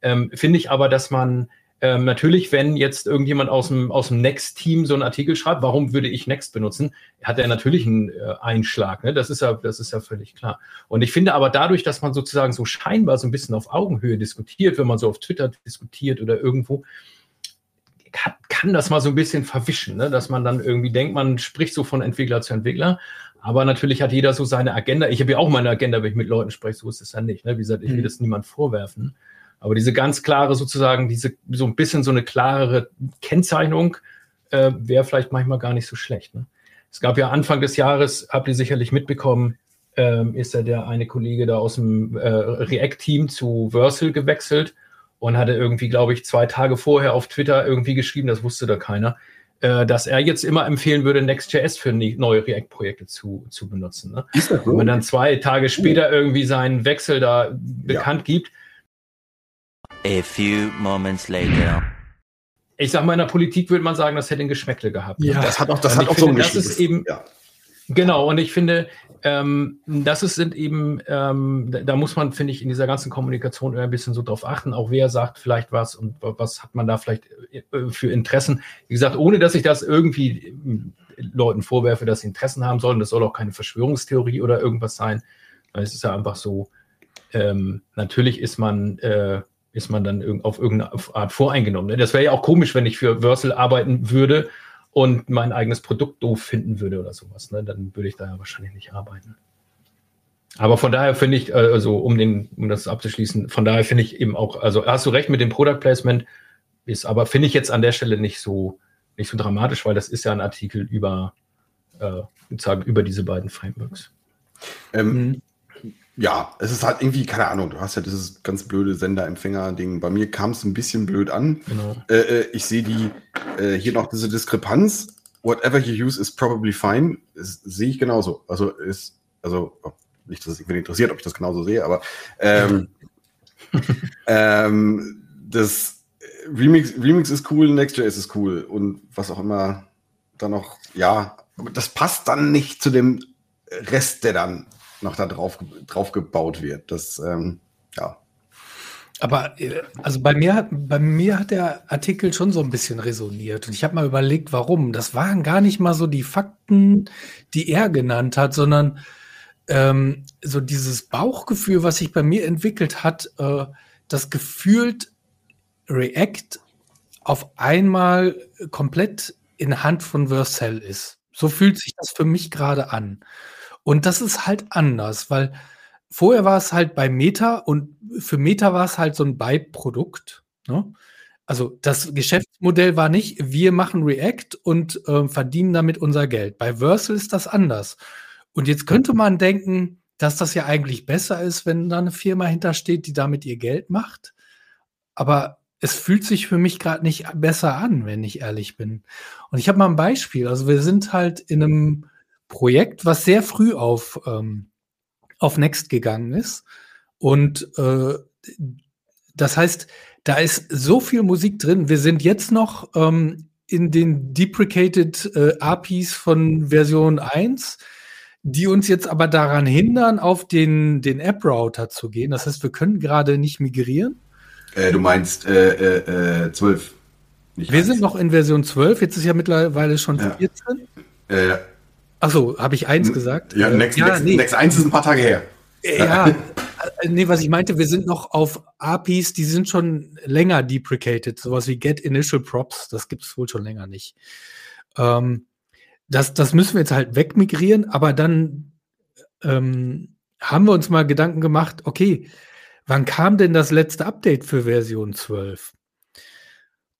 ähm, finde ich aber, dass man ähm, natürlich, wenn jetzt irgendjemand aus dem, aus dem Next-Team so einen Artikel schreibt, warum würde ich Next benutzen, hat er natürlich einen äh, Einschlag. Ne? Das, ist ja, das ist ja völlig klar. Und ich finde aber dadurch, dass man sozusagen so scheinbar so ein bisschen auf Augenhöhe diskutiert, wenn man so auf Twitter diskutiert oder irgendwo, kann, kann das mal so ein bisschen verwischen, ne? dass man dann irgendwie denkt, man spricht so von Entwickler zu Entwickler. Aber natürlich hat jeder so seine Agenda. Ich habe ja auch meine Agenda, wenn ich mit Leuten spreche, so ist es ja nicht. Ne? Wie gesagt, ich will mhm. das niemand vorwerfen. Aber diese ganz klare sozusagen, diese so ein bisschen so eine klarere Kennzeichnung äh, wäre vielleicht manchmal gar nicht so schlecht. Ne? Es gab ja Anfang des Jahres, habt ihr sicherlich mitbekommen, ähm, ist ja der eine Kollege da aus dem äh, React-Team zu Versal gewechselt und hatte irgendwie, glaube ich, zwei Tage vorher auf Twitter irgendwie geschrieben, das wusste da keiner, äh, dass er jetzt immer empfehlen würde, Next.js für neue React-Projekte zu, zu benutzen. Ne? Ist das so? Wenn man dann zwei Tage später irgendwie seinen Wechsel da bekannt ja. gibt, A few moments later. Ich sag mal, in der Politik würde man sagen, das hätte ein Geschmäckle gehabt. Ja, das hat auch, das hat auch finde, so ein Das ist eben, ja. Genau, und ich finde, ähm, das ist, sind eben, ähm, da, muss man, finde ich, in dieser ganzen Kommunikation ein bisschen so drauf achten, auch wer sagt vielleicht was und was hat man da vielleicht äh, für Interessen. Wie gesagt, ohne dass ich das irgendwie äh, Leuten vorwerfe, dass sie Interessen haben sollen, das soll auch keine Verschwörungstheorie oder irgendwas sein. Es ist ja einfach so, ähm, natürlich ist man äh, ist man dann auf irgendeine Art voreingenommen. Ne? Das wäre ja auch komisch, wenn ich für Wörsel arbeiten würde und mein eigenes Produkt doof finden würde oder sowas. Ne? Dann würde ich da ja wahrscheinlich nicht arbeiten. Aber von daher finde ich, äh, also um den, um das abzuschließen, von daher finde ich eben auch, also hast du recht mit dem Product Placement, ist aber finde ich jetzt an der Stelle nicht so nicht so dramatisch, weil das ist ja ein Artikel über äh, sozusagen über diese beiden Frameworks. Ähm, mhm. Ja, es ist halt irgendwie, keine Ahnung, du hast ja dieses ganz blöde Sender-Empfänger-Ding. Bei mir kam es ein bisschen blöd an. Genau. Äh, äh ich sehe die äh, hier noch diese Diskrepanz. Whatever you use is probably fine. Sehe ich genauso. Also ist, also oh, nicht, dass es mich interessiert, ob ich das genauso sehe, aber ähm, ähm, das Remix, Remix ist cool, Next.js ist cool und was auch immer dann noch, ja, aber das passt dann nicht zu dem Rest, der dann noch da drauf, drauf gebaut wird. Das, ähm, ja. Aber äh, also bei mir, bei mir hat der Artikel schon so ein bisschen resoniert. Und ich habe mal überlegt, warum. Das waren gar nicht mal so die Fakten, die er genannt hat, sondern ähm, so dieses Bauchgefühl, was sich bei mir entwickelt hat, äh, das gefühlt React auf einmal komplett in Hand von Vercel ist. So fühlt sich das für mich gerade an. Und das ist halt anders, weil vorher war es halt bei Meta und für Meta war es halt so ein Beiprodukt. Ne? Also das Geschäftsmodell war nicht, wir machen React und äh, verdienen damit unser Geld. Bei Versal ist das anders. Und jetzt könnte man denken, dass das ja eigentlich besser ist, wenn da eine Firma hintersteht, die damit ihr Geld macht. Aber es fühlt sich für mich gerade nicht besser an, wenn ich ehrlich bin. Und ich habe mal ein Beispiel. Also wir sind halt in einem Projekt, was sehr früh auf, ähm, auf Next gegangen ist. Und äh, das heißt, da ist so viel Musik drin. Wir sind jetzt noch ähm, in den deprecated äh, APIs von Version 1, die uns jetzt aber daran hindern, auf den, den App-Router zu gehen. Das heißt, wir können gerade nicht migrieren. Äh, du meinst äh, äh, 12. Äh, Wir 1. sind noch in Version 12, jetzt ist ja mittlerweile schon ja. 14. Äh, Achso, habe ich 1 gesagt? Ja, Next, ja, Next, nee. Next 1 ist ein paar Tage her. Äh, ja, nee, was ich meinte, wir sind noch auf APIs, die sind schon länger deprecated, sowas wie Get Initial Props, das gibt es wohl schon länger nicht. Ähm, das, das müssen wir jetzt halt wegmigrieren, aber dann ähm, haben wir uns mal Gedanken gemacht, okay, Wann kam denn das letzte Update für Version 12?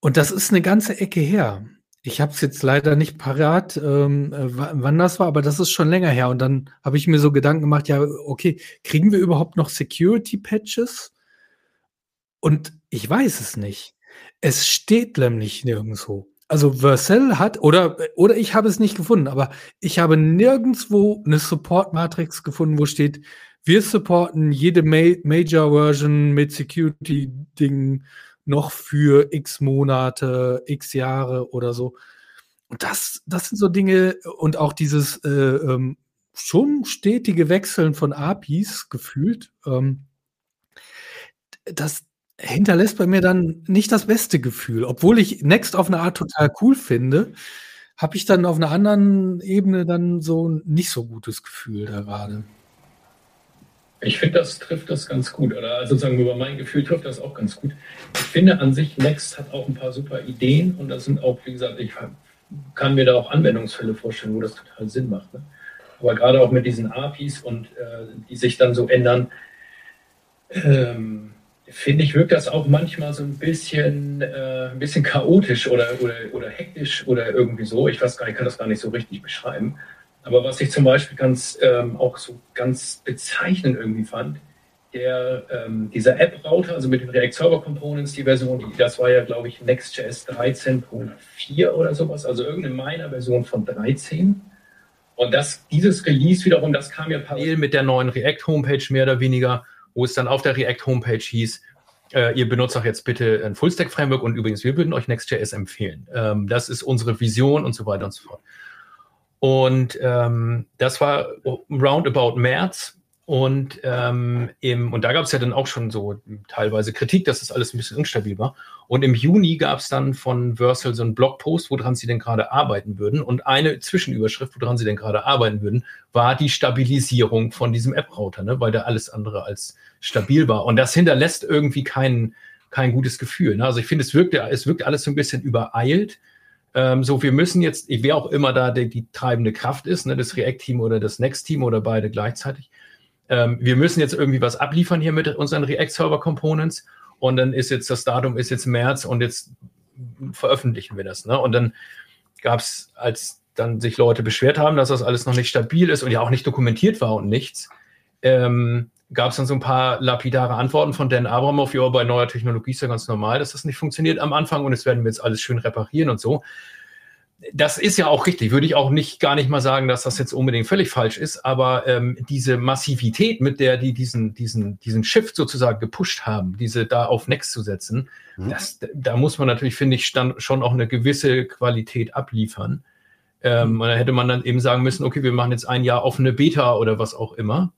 Und das ist eine ganze Ecke her. Ich habe es jetzt leider nicht parat, ähm, äh, wann das war, aber das ist schon länger her. Und dann habe ich mir so Gedanken gemacht, ja, okay, kriegen wir überhaupt noch Security-Patches? Und ich weiß es nicht. Es steht nämlich nirgendwo. Also Vercel hat, oder, oder ich habe es nicht gefunden, aber ich habe nirgendwo eine Support-Matrix gefunden, wo steht, wir supporten jede Ma Major-Version mit Security-Dingen noch für x Monate, x Jahre oder so. Und das, das sind so Dinge und auch dieses äh, ähm, schon stetige Wechseln von APIs gefühlt. Ähm, das hinterlässt bei mir dann nicht das beste Gefühl. Obwohl ich Next auf eine Art total cool finde, habe ich dann auf einer anderen Ebene dann so nicht so gutes Gefühl da gerade. Ich finde, das trifft das ganz gut. Oder sozusagen über mein Gefühl trifft das auch ganz gut. Ich finde an sich, Next hat auch ein paar super Ideen und das sind auch, wie gesagt, ich kann mir da auch Anwendungsfälle vorstellen, wo das total Sinn macht. Ne? Aber gerade auch mit diesen APIs und äh, die sich dann so ändern, ähm, finde ich, wirkt das auch manchmal so ein bisschen, äh, ein bisschen chaotisch oder, oder, oder hektisch oder irgendwie so. Ich weiß gar nicht, ich kann das gar nicht so richtig beschreiben. Aber was ich zum Beispiel ganz ähm, auch so ganz bezeichnend irgendwie fand, der, ähm, dieser App-Router, also mit den React Server Components, die Version, die, das war ja, glaube ich, Next.js 13.4 oder sowas, also irgendeine meiner Version von 13. Und das, dieses Release wiederum, das kam ja parallel mit der neuen React-Homepage mehr oder weniger, wo es dann auf der React-Homepage hieß, äh, ihr benutzt auch jetzt bitte ein Full-Stack-Framework und übrigens, wir würden euch Next.js empfehlen. Ähm, das ist unsere Vision und so weiter und so fort. Und ähm, das war roundabout März. Und, ähm, im, und da gab es ja dann auch schon so teilweise Kritik, dass das alles ein bisschen unstabil war. Und im Juni gab es dann von Versal so einen Blogpost, woran sie denn gerade arbeiten würden. Und eine Zwischenüberschrift, woran sie denn gerade arbeiten würden, war die Stabilisierung von diesem App-Router, ne? weil da alles andere als stabil war. Und das hinterlässt irgendwie kein, kein gutes Gefühl. Ne? Also ich finde, es wirkt, es wirkt alles so ein bisschen übereilt ähm, so, wir müssen jetzt, wer auch immer da die, die treibende Kraft ist, ne, das React-Team oder das Next-Team oder beide gleichzeitig, ähm, wir müssen jetzt irgendwie was abliefern hier mit unseren React Server Components und dann ist jetzt das Datum ist jetzt März und jetzt veröffentlichen wir das. Ne? Und dann gab es, als dann sich Leute beschwert haben, dass das alles noch nicht stabil ist und ja auch nicht dokumentiert war und nichts, ähm, gab es dann so ein paar lapidare Antworten von Dan Abramoff, ja, bei neuer Technologie ist ja ganz normal, dass das nicht funktioniert am Anfang und jetzt werden wir jetzt alles schön reparieren und so. Das ist ja auch richtig, würde ich auch nicht gar nicht mal sagen, dass das jetzt unbedingt völlig falsch ist, aber ähm, diese Massivität, mit der die diesen, diesen, diesen Shift sozusagen gepusht haben, diese da auf Next zu setzen, mhm. das, da muss man natürlich, finde ich, dann schon auch eine gewisse Qualität abliefern. Ähm, mhm. da hätte man dann eben sagen müssen, okay, wir machen jetzt ein Jahr offene Beta oder was auch immer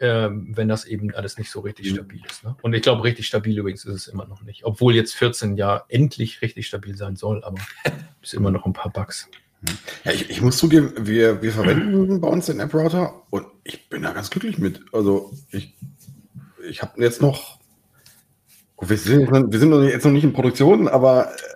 ähm, wenn das eben alles nicht so richtig mhm. stabil ist. Ne? Und ich glaube, richtig stabil übrigens ist es immer noch nicht. Obwohl jetzt 14 ja endlich richtig stabil sein soll, aber es ist immer noch ein paar Bugs. Ja, ich, ich muss zugeben, wir, wir verwenden bei uns den App-Router und ich bin da ganz glücklich mit. Also ich, ich habe jetzt noch, wir sind, wir sind jetzt noch nicht in Produktion, aber äh,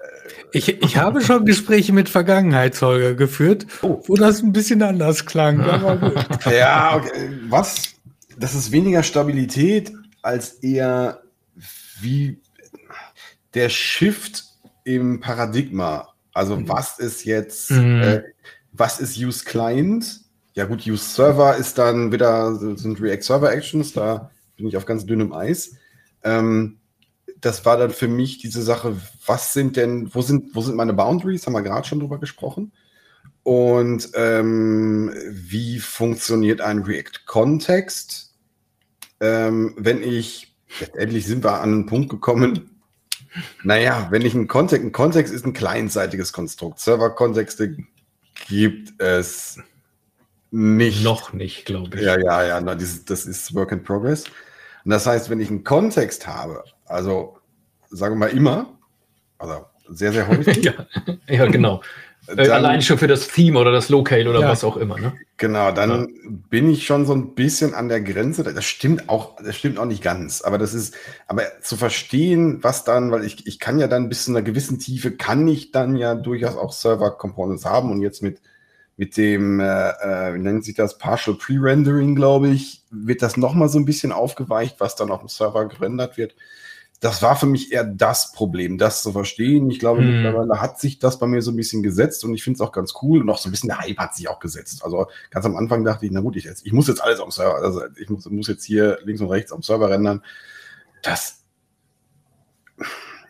ich, ich habe schon Gespräche mit Vergangenheitsholger geführt, oh. wo das ein bisschen anders klang. ja, okay. was? Das ist weniger Stabilität als eher wie der Shift im Paradigma. Also mhm. was ist jetzt, mhm. äh, was ist Use Client? Ja gut, Use Server ist dann wieder, sind React Server Actions, da bin ich auf ganz dünnem Eis. Ähm, das war dann für mich diese Sache, was sind denn, wo sind, wo sind meine Boundaries? Haben wir gerade schon drüber gesprochen. Und ähm, wie funktioniert ein React-Kontext? Ähm, wenn ich, letztendlich sind wir an einen Punkt gekommen, naja, wenn ich einen Kontext, ein Kontext ist ein kleinseitiges Konstrukt. Server-Kontexte gibt es nicht. Noch nicht, glaube ich. Ja, ja, ja, na, das, das ist Work in Progress. Und das heißt, wenn ich einen Kontext habe, also sagen wir mal immer, also sehr, sehr häufig. ja, ja, genau. Äh, dann, Allein schon für das Theme oder das Locale oder ja. was auch immer. Ne? Genau, dann ja. bin ich schon so ein bisschen an der Grenze. Das stimmt auch, das stimmt auch nicht ganz. Aber das ist, aber zu verstehen, was dann, weil ich, ich kann ja dann bis zu einer gewissen Tiefe, kann ich dann ja durchaus auch Server-Components haben und jetzt mit, mit dem, äh, äh, wie nennt sich das, Partial Pre-Rendering, glaube ich, wird das nochmal so ein bisschen aufgeweicht, was dann auf dem Server gerendert wird das war für mich eher das Problem, das zu verstehen. Ich glaube, mm. mittlerweile hat sich das bei mir so ein bisschen gesetzt und ich finde es auch ganz cool und auch so ein bisschen der Hype hat sich auch gesetzt. Also ganz am Anfang dachte ich, na gut, ich, ich muss jetzt alles am Server, also ich muss, muss jetzt hier links und rechts am Server rendern. Das,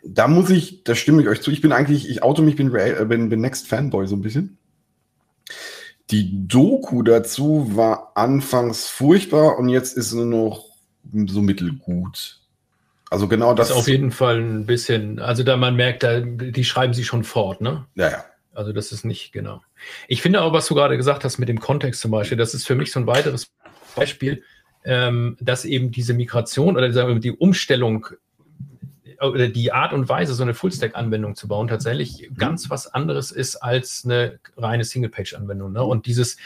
da muss ich, da stimme ich euch zu. Ich bin eigentlich, ich auto mich, bin, äh, bin, bin Next Fanboy so ein bisschen. Die Doku dazu war anfangs furchtbar und jetzt ist sie nur noch so mittelgut. Also genau das. Ist auf jeden Fall ein bisschen, also da man merkt, da, die schreiben sie schon fort, ne? Ja, ja. Also das ist nicht genau. Ich finde auch, was du gerade gesagt hast mit dem Kontext zum Beispiel, das ist für mich so ein weiteres Beispiel, ähm, dass eben diese Migration oder sagen wir, die Umstellung oder die Art und Weise, so eine Full-Stack-Anwendung zu bauen, tatsächlich mhm. ganz was anderes ist als eine reine Single-Page-Anwendung. Ne? Und dieses,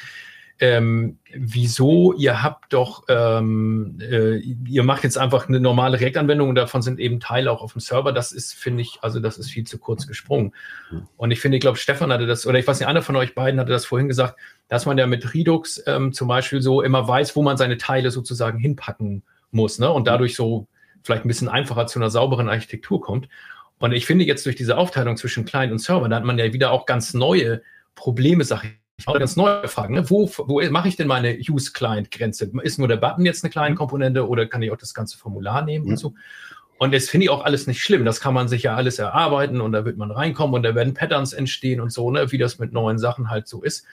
ähm, wieso, ihr habt doch, ähm, äh, ihr macht jetzt einfach eine normale React-Anwendung und davon sind eben Teile auch auf dem Server. Das ist, finde ich, also das ist viel zu kurz gesprungen. Mhm. Und ich finde, ich glaube, Stefan hatte das, oder ich weiß nicht, einer von euch beiden hatte das vorhin gesagt, dass man ja mit Redux ähm, zum Beispiel so immer weiß, wo man seine Teile sozusagen hinpacken muss, ne? Und dadurch so vielleicht ein bisschen einfacher zu einer sauberen Architektur kommt. Und ich finde jetzt durch diese Aufteilung zwischen Client und Server, da hat man ja wieder auch ganz neue Probleme, sag ich auch ganz neue Fragen. Ne? Wo, wo mache ich denn meine Use-Client-Grenze? Ist nur der Button jetzt eine kleine Komponente oder kann ich auch das ganze Formular nehmen mhm. und so? Und das finde ich auch alles nicht schlimm. Das kann man sich ja alles erarbeiten und da wird man reinkommen und da werden Patterns entstehen und so, ne? wie das mit neuen Sachen halt so ist.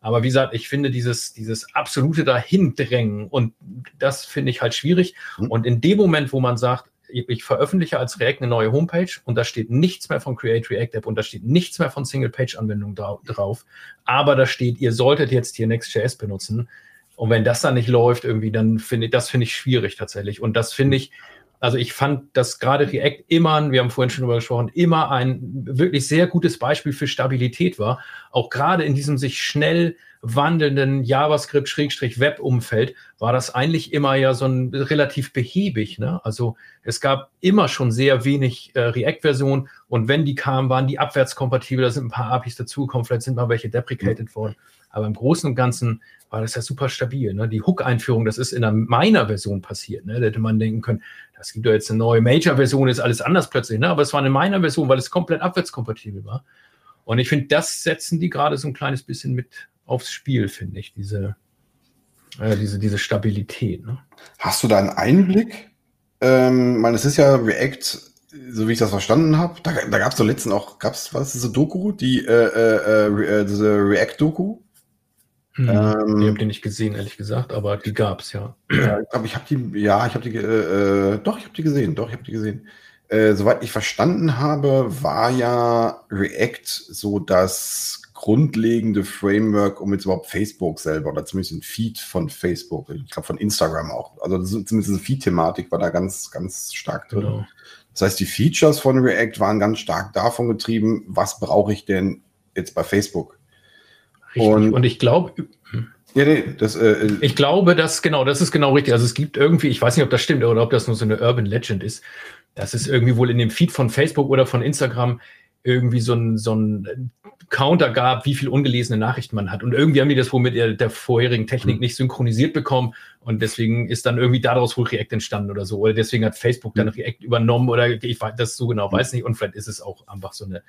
Aber wie gesagt, ich finde dieses, dieses absolute Dahindrängen und das finde ich halt schwierig. Mhm. Und in dem Moment, wo man sagt, ich veröffentliche als React eine neue Homepage und da steht nichts mehr von Create React App und da steht nichts mehr von Single-Page-Anwendungen drauf. Aber da steht, ihr solltet jetzt hier Next.js benutzen. Und wenn das dann nicht läuft, irgendwie, dann finde ich, das finde ich schwierig tatsächlich. Und das finde ich, also ich fand, dass gerade React immer, wir haben vorhin schon darüber gesprochen, immer ein wirklich sehr gutes Beispiel für Stabilität war. Auch gerade in diesem sich schnell wandelnden JavaScript-Web-Umfeld war das eigentlich immer ja so ein relativ behäbig. Ne? Also es gab immer schon sehr wenig äh, React-Versionen und wenn die kamen, waren die abwärtskompatibel. Da sind ein paar APIs dazugekommen, vielleicht sind mal welche deprecated worden. Aber im Großen und Ganzen war das ja super stabil. Ne? Die Hook-Einführung, das ist in einer Minor-Version passiert. Ne? Da hätte man denken können, das gibt ja jetzt eine neue Major-Version, ist alles anders plötzlich. Ne? Aber es war eine Minor-Version, weil es komplett abwärtskompatibel war. Und ich finde, das setzen die gerade so ein kleines bisschen mit aufs Spiel, finde ich, diese, äh, diese, diese Stabilität. Ne? Hast du da einen Einblick? Ähm, ich meine, es ist ja React, so wie ich das verstanden habe. Da, da gab es doch letztens auch, gab es, was, diese Doku, die, äh, äh, äh, diese React-Doku? Hm. Ähm, ich habe die nicht gesehen, ehrlich gesagt, aber die gab es ja. ja. Aber ich habe die, ja, ich habe die, äh, äh, doch, ich habe die gesehen, doch, ich habe die gesehen. Äh, soweit ich verstanden habe, war ja React so das grundlegende Framework, um jetzt überhaupt Facebook selber oder zumindest ein Feed von Facebook, ich glaube von Instagram auch. Also zumindest diese Feed-Thematik war da ganz, ganz stark drin. Genau. Das heißt, die Features von React waren ganz stark davon getrieben, was brauche ich denn jetzt bei Facebook? Richtig. Und, und ich glaube, ja, nee, das, äh, äh, ich glaube, dass genau, das ist genau richtig. Also es gibt irgendwie, ich weiß nicht, ob das stimmt oder ob das nur so eine Urban Legend ist, dass es irgendwie wohl in dem Feed von Facebook oder von Instagram irgendwie so ein, so ein Counter gab, wie viel ungelesene Nachrichten man hat. Und irgendwie haben die das wohl mit der, der vorherigen Technik mhm. nicht synchronisiert bekommen. Und deswegen ist dann irgendwie daraus wohl React entstanden oder so. Oder deswegen hat Facebook dann mhm. React übernommen oder ich weiß das so genau, weiß nicht. Und vielleicht ist es auch einfach so eine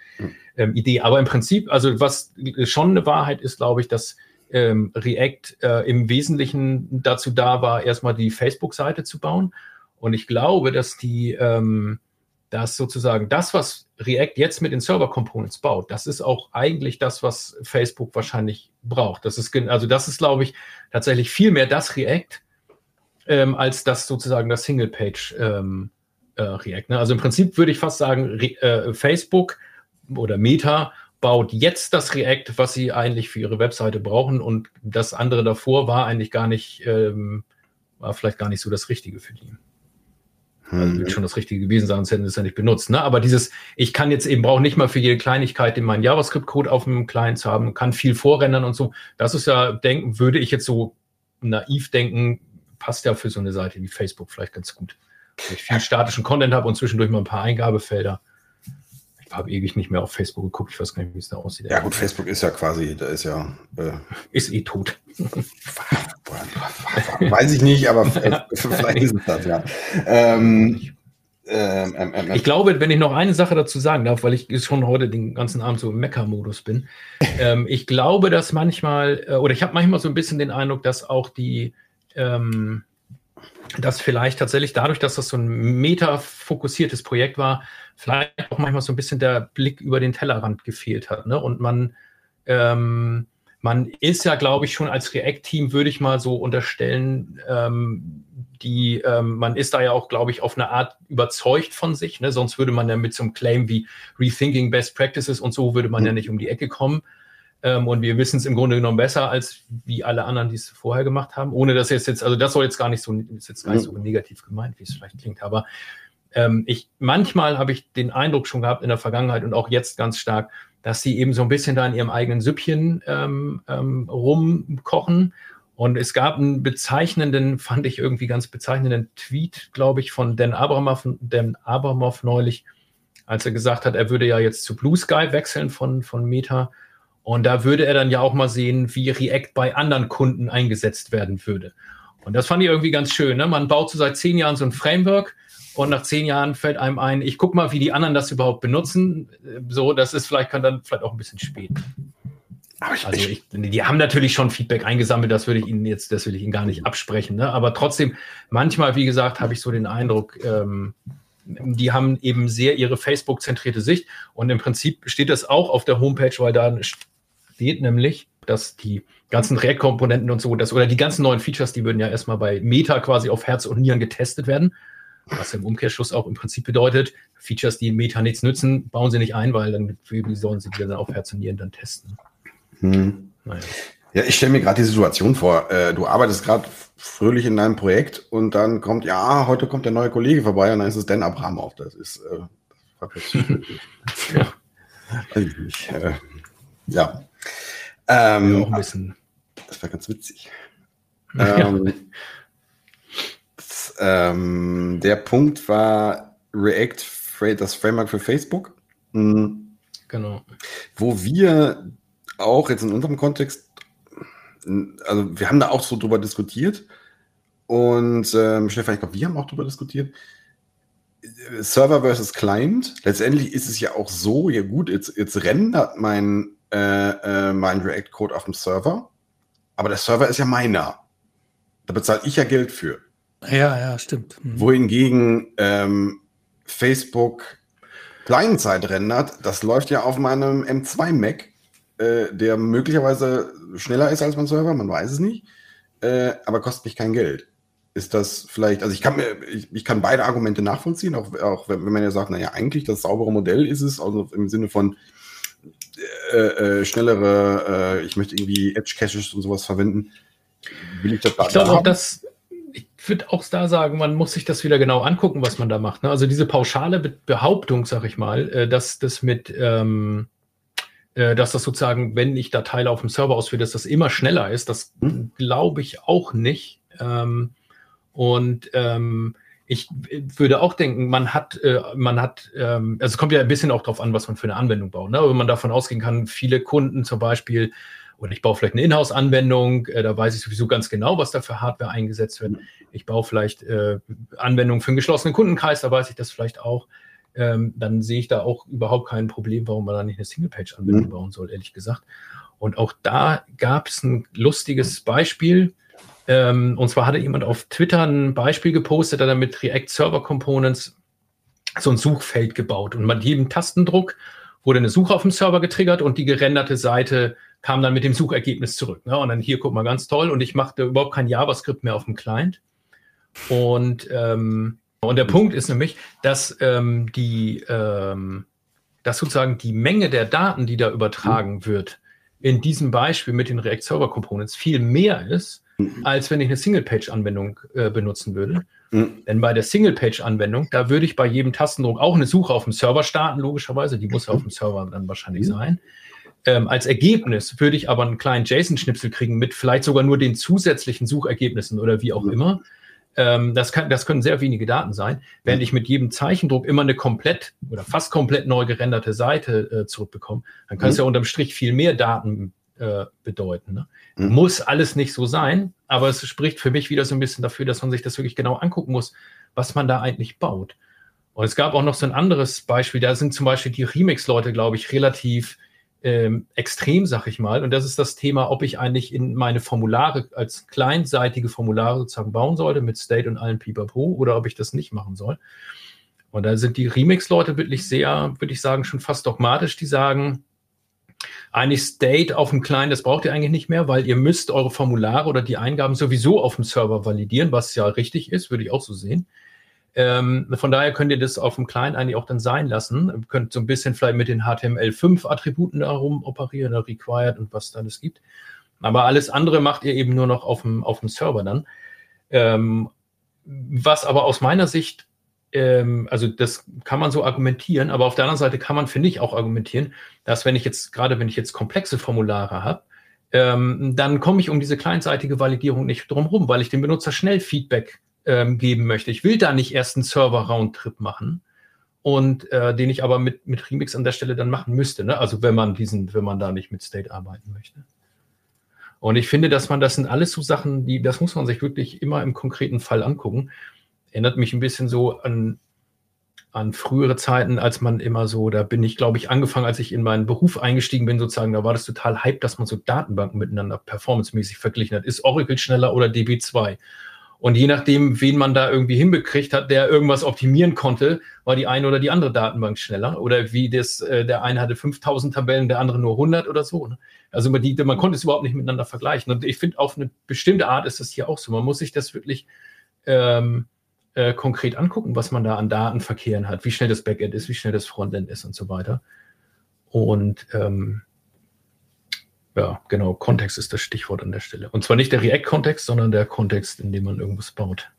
ähm, Idee. Aber im Prinzip, also was schon eine Wahrheit ist, glaube ich, dass ähm, React äh, im Wesentlichen dazu da war, erstmal die Facebook-Seite zu bauen. Und ich glaube, dass die, ähm, dass sozusagen das, was React jetzt mit den Server Components baut, das ist auch eigentlich das, was Facebook wahrscheinlich braucht. Das ist, also das ist, glaube ich, tatsächlich viel mehr das React, ähm, als das sozusagen das Single-Page ähm, äh, React. Ne? Also im Prinzip würde ich fast sagen, Re äh, Facebook oder Meta baut jetzt das React, was sie eigentlich für ihre Webseite brauchen und das andere davor war eigentlich gar nicht, ähm, war vielleicht gar nicht so das Richtige für die. Also mhm. wird schon das Richtige gewesen sein, sonst hätten sie es ja nicht benutzt. Ne? Aber dieses, ich kann jetzt eben, brauche nicht mal für jede Kleinigkeit in meinen JavaScript-Code auf dem Client zu haben, kann viel vorrendern und so. Das ist ja, denken, würde ich jetzt so naiv denken, passt ja für so eine Seite wie Facebook vielleicht ganz gut. Wenn ich viel statischen Content habe und zwischendurch mal ein paar Eingabefelder habe ewig nicht mehr auf Facebook geguckt. Ich weiß gar nicht, wie es da aussieht. Ja, gut, Facebook ist ja quasi, da ist ja. Äh, ist eh tot. weiß ich nicht, aber vielleicht ist es das, ja. Ähm, ähm, ähm, ähm, ich glaube, wenn ich noch eine Sache dazu sagen darf, weil ich schon heute den ganzen Abend so im Mecker-Modus bin. ähm, ich glaube, dass manchmal, äh, oder ich habe manchmal so ein bisschen den Eindruck, dass auch die, ähm, dass vielleicht tatsächlich dadurch, dass das so ein meta-fokussiertes Projekt war, vielleicht auch manchmal so ein bisschen der Blick über den Tellerrand gefehlt hat. Ne? Und man, ähm, man ist ja, glaube ich, schon als React-Team, würde ich mal so unterstellen, ähm, die, ähm, man ist da ja auch, glaube ich, auf eine Art überzeugt von sich. Ne? Sonst würde man ja mit so einem Claim wie Rethinking Best Practices und so würde man ja nicht um die Ecke kommen. Ähm, und wir wissen es im Grunde genommen besser als wie alle anderen, die es vorher gemacht haben. Ohne dass jetzt jetzt, also das soll jetzt gar nicht so, ist jetzt gar nicht so negativ gemeint, wie es vielleicht klingt. Aber ähm, ich, manchmal habe ich den Eindruck schon gehabt in der Vergangenheit und auch jetzt ganz stark, dass sie eben so ein bisschen da in ihrem eigenen Süppchen ähm, ähm, rumkochen. Und es gab einen bezeichnenden, fand ich irgendwie ganz bezeichnenden Tweet, glaube ich, von Dan Abramov, Dan Abramov neulich, als er gesagt hat, er würde ja jetzt zu Blue Sky wechseln von, von Meta. Und da würde er dann ja auch mal sehen, wie React bei anderen Kunden eingesetzt werden würde. Und das fand ich irgendwie ganz schön. Ne? Man baut so seit zehn Jahren so ein Framework und nach zehn Jahren fällt einem ein, ich gucke mal, wie die anderen das überhaupt benutzen. So, das ist vielleicht, kann dann vielleicht auch ein bisschen spät. Ich, also ich, die haben natürlich schon Feedback eingesammelt, das würde ich Ihnen jetzt, das will ich Ihnen gar nicht absprechen. Ne? Aber trotzdem, manchmal, wie gesagt, habe ich so den Eindruck, ähm, die haben eben sehr ihre Facebook-zentrierte Sicht. Und im Prinzip steht das auch auf der Homepage, weil da steht nämlich, dass die ganzen React-Komponenten und so, das, oder die ganzen neuen Features, die würden ja erstmal bei Meta quasi auf Herz und Nieren getestet werden. Was im Umkehrschluss auch im Prinzip bedeutet, Features, die Meta nichts nützen, bauen sie nicht ein, weil dann wie sollen sie die dann auf Herz und Nieren dann testen. Hm. Naja. Ja, ich stelle mir gerade die Situation vor. Äh, du arbeitest gerade fröhlich in deinem Projekt und dann kommt, ja, heute kommt der neue Kollege vorbei und dann ist es Dan Abramov. Das ist äh, ja. Ich. Äh, ja. Ähm, ja, auch ein bisschen. Das war ganz witzig. Ähm, ähm, der Punkt war React, das Framework für Facebook. Mhm. Genau. Wo wir auch jetzt in unserem Kontext also wir haben da auch so drüber diskutiert. Und ähm, Stefan, ich glaube, wir haben auch drüber diskutiert. Server versus Client. Letztendlich ist es ja auch so, ja gut, jetzt, jetzt rendert mein, äh, äh, mein React-Code auf dem Server, aber der Server ist ja meiner. Da bezahle ich ja Geld für. Ja, ja, stimmt. Mhm. Wohingegen ähm, Facebook Client-Side rendert, das läuft ja auf meinem M2 Mac, äh, der möglicherweise schneller ist als mein Server, man weiß es nicht, äh, aber kostet mich kein Geld. Ist das vielleicht, also ich kann mir, ich, ich kann beide Argumente nachvollziehen, auch, auch wenn, wenn man ja sagt, naja, eigentlich das saubere Modell ist es, also im Sinne von äh, äh, schnellere, äh, ich möchte irgendwie Edge-Caches und sowas verwenden. Will ich das Ich glaube auch, dass, würde auch da sagen, man muss sich das wieder genau angucken, was man da macht. Ne? Also diese pauschale Be Behauptung, sag ich mal, äh, dass das mit, ähm, äh, dass das sozusagen, wenn ich Dateien auf dem Server ausführe, dass das immer schneller ist, das hm. glaube ich auch nicht. Ähm, und ähm, ich würde auch denken, man hat, äh, man hat, ähm, also es kommt ja ein bisschen auch darauf an, was man für eine Anwendung baut. Ne? Wenn man davon ausgehen kann, viele Kunden zum Beispiel oder ich baue vielleicht eine Inhouse-Anwendung, äh, da weiß ich sowieso ganz genau, was da für Hardware eingesetzt wird. Ich baue vielleicht äh, Anwendungen für einen geschlossenen Kundenkreis, da weiß ich das vielleicht auch. Ähm, dann sehe ich da auch überhaupt kein Problem, warum man da nicht eine Single-Page-Anwendung mhm. bauen soll, ehrlich gesagt. Und auch da gab es ein lustiges Beispiel. Ähm, und zwar hatte jemand auf Twitter ein Beispiel gepostet, da er mit React Server Components so ein Suchfeld gebaut. Und mit jedem Tastendruck wurde eine Suche auf dem Server getriggert und die gerenderte Seite kam dann mit dem Suchergebnis zurück. Ne? Und dann hier, guck mal, ganz toll. Und ich machte überhaupt kein JavaScript mehr auf dem Client. Und, ähm, und der Punkt ist nämlich, dass ähm, die, ähm, dass sozusagen die Menge der Daten, die da übertragen wird, in diesem Beispiel mit den React Server Components viel mehr ist, als wenn ich eine Single-Page-Anwendung äh, benutzen würde. Mhm. Denn bei der Single-Page-Anwendung, da würde ich bei jedem Tastendruck auch eine Suche auf dem Server starten, logischerweise. Die muss ja auf dem Server dann wahrscheinlich mhm. sein. Ähm, als Ergebnis würde ich aber einen kleinen JSON-Schnipsel kriegen mit vielleicht sogar nur den zusätzlichen Suchergebnissen oder wie auch immer. Ähm, das, kann, das können sehr wenige Daten sein. Während ich mit jedem Zeichendruck immer eine komplett oder fast komplett neu gerenderte Seite äh, zurückbekomme, dann kann mhm. es ja unterm Strich viel mehr Daten äh, bedeuten. Ne? Mhm. Muss alles nicht so sein, aber es spricht für mich wieder so ein bisschen dafür, dass man sich das wirklich genau angucken muss, was man da eigentlich baut. Und es gab auch noch so ein anderes Beispiel, da sind zum Beispiel die Remix-Leute, glaube ich, relativ ähm, extrem, sag ich mal. Und das ist das Thema, ob ich eigentlich in meine Formulare als kleinseitige Formulare sozusagen bauen sollte mit State und allen Pipapo oder ob ich das nicht machen soll. Und da sind die Remix-Leute wirklich sehr, würde ich sagen, schon fast dogmatisch, die sagen, eigentlich State auf dem Client, das braucht ihr eigentlich nicht mehr, weil ihr müsst eure Formulare oder die Eingaben sowieso auf dem Server validieren, was ja richtig ist, würde ich auch so sehen. Ähm, von daher könnt ihr das auf dem Client eigentlich auch dann sein lassen. Ihr könnt so ein bisschen vielleicht mit den HTML5-Attributen darum operieren, required und was da alles gibt. Aber alles andere macht ihr eben nur noch auf dem, auf dem Server dann. Ähm, was aber aus meiner Sicht, ähm, also das kann man so argumentieren, aber auf der anderen Seite kann man, finde ich, auch argumentieren, dass wenn ich jetzt, gerade wenn ich jetzt komplexe Formulare habe, ähm, dann komme ich um diese kleinseitige Validierung nicht drum rum, weil ich dem Benutzer schnell Feedback ähm, geben möchte. Ich will da nicht erst einen Server-Roundtrip machen und äh, den ich aber mit, mit Remix an der Stelle dann machen müsste. Ne? Also wenn man diesen, wenn man da nicht mit State arbeiten möchte. Und ich finde, dass man, das sind alles so Sachen, die, das muss man sich wirklich immer im konkreten Fall angucken. Erinnert mich ein bisschen so an, an frühere Zeiten, als man immer so, da bin ich, glaube ich, angefangen, als ich in meinen Beruf eingestiegen bin, sozusagen, da war das total hype, dass man so Datenbanken miteinander performancemäßig verglichen hat. Ist Oracle schneller oder DB2? Und je nachdem, wen man da irgendwie hinbekriegt hat, der irgendwas optimieren konnte, war die eine oder die andere Datenbank schneller. Oder wie das, äh, der eine hatte 5000 Tabellen, der andere nur 100 oder so. Ne? Also man, die, man konnte es überhaupt nicht miteinander vergleichen. Und ich finde, auf eine bestimmte Art ist das hier auch so. Man muss sich das wirklich ähm, äh, konkret angucken, was man da an Datenverkehren hat, wie schnell das Backend ist, wie schnell das Frontend ist und so weiter. Und ähm, ja, genau, Kontext ist das Stichwort an der Stelle. Und zwar nicht der React-Kontext, sondern der Kontext, in dem man irgendwas baut.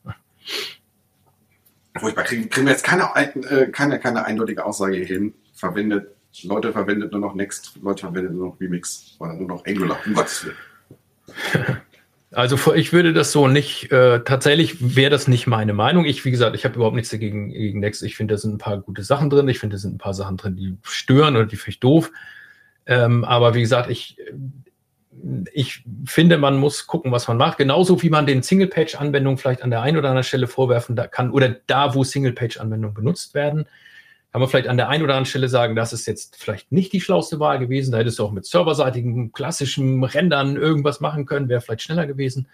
Furchtbar. Kriegen, kriegen wir jetzt keine, äh, keine, keine eindeutige Aussage hin. Verwendet, Leute verwendet nur noch Next, Leute verwendet nur noch Remix oder nur noch Angular. Um Willen. Also ich würde das so nicht, äh, tatsächlich wäre das nicht meine Meinung. Ich, wie gesagt, ich habe überhaupt nichts dagegen gegen Next. Ich finde, da sind ein paar gute Sachen drin. Ich finde, da sind ein paar Sachen drin, die stören oder die finde ich doof. Ähm, aber wie gesagt, ich, ich finde, man muss gucken, was man macht. Genauso wie man den Single-Page-Anwendungen vielleicht an der einen oder anderen Stelle vorwerfen kann oder da, wo Single-Page-Anwendungen benutzt werden, kann man vielleicht an der einen oder anderen Stelle sagen, das ist jetzt vielleicht nicht die schlauste Wahl gewesen. Da hättest du auch mit serverseitigen, klassischen Rändern irgendwas machen können, wäre vielleicht schneller gewesen.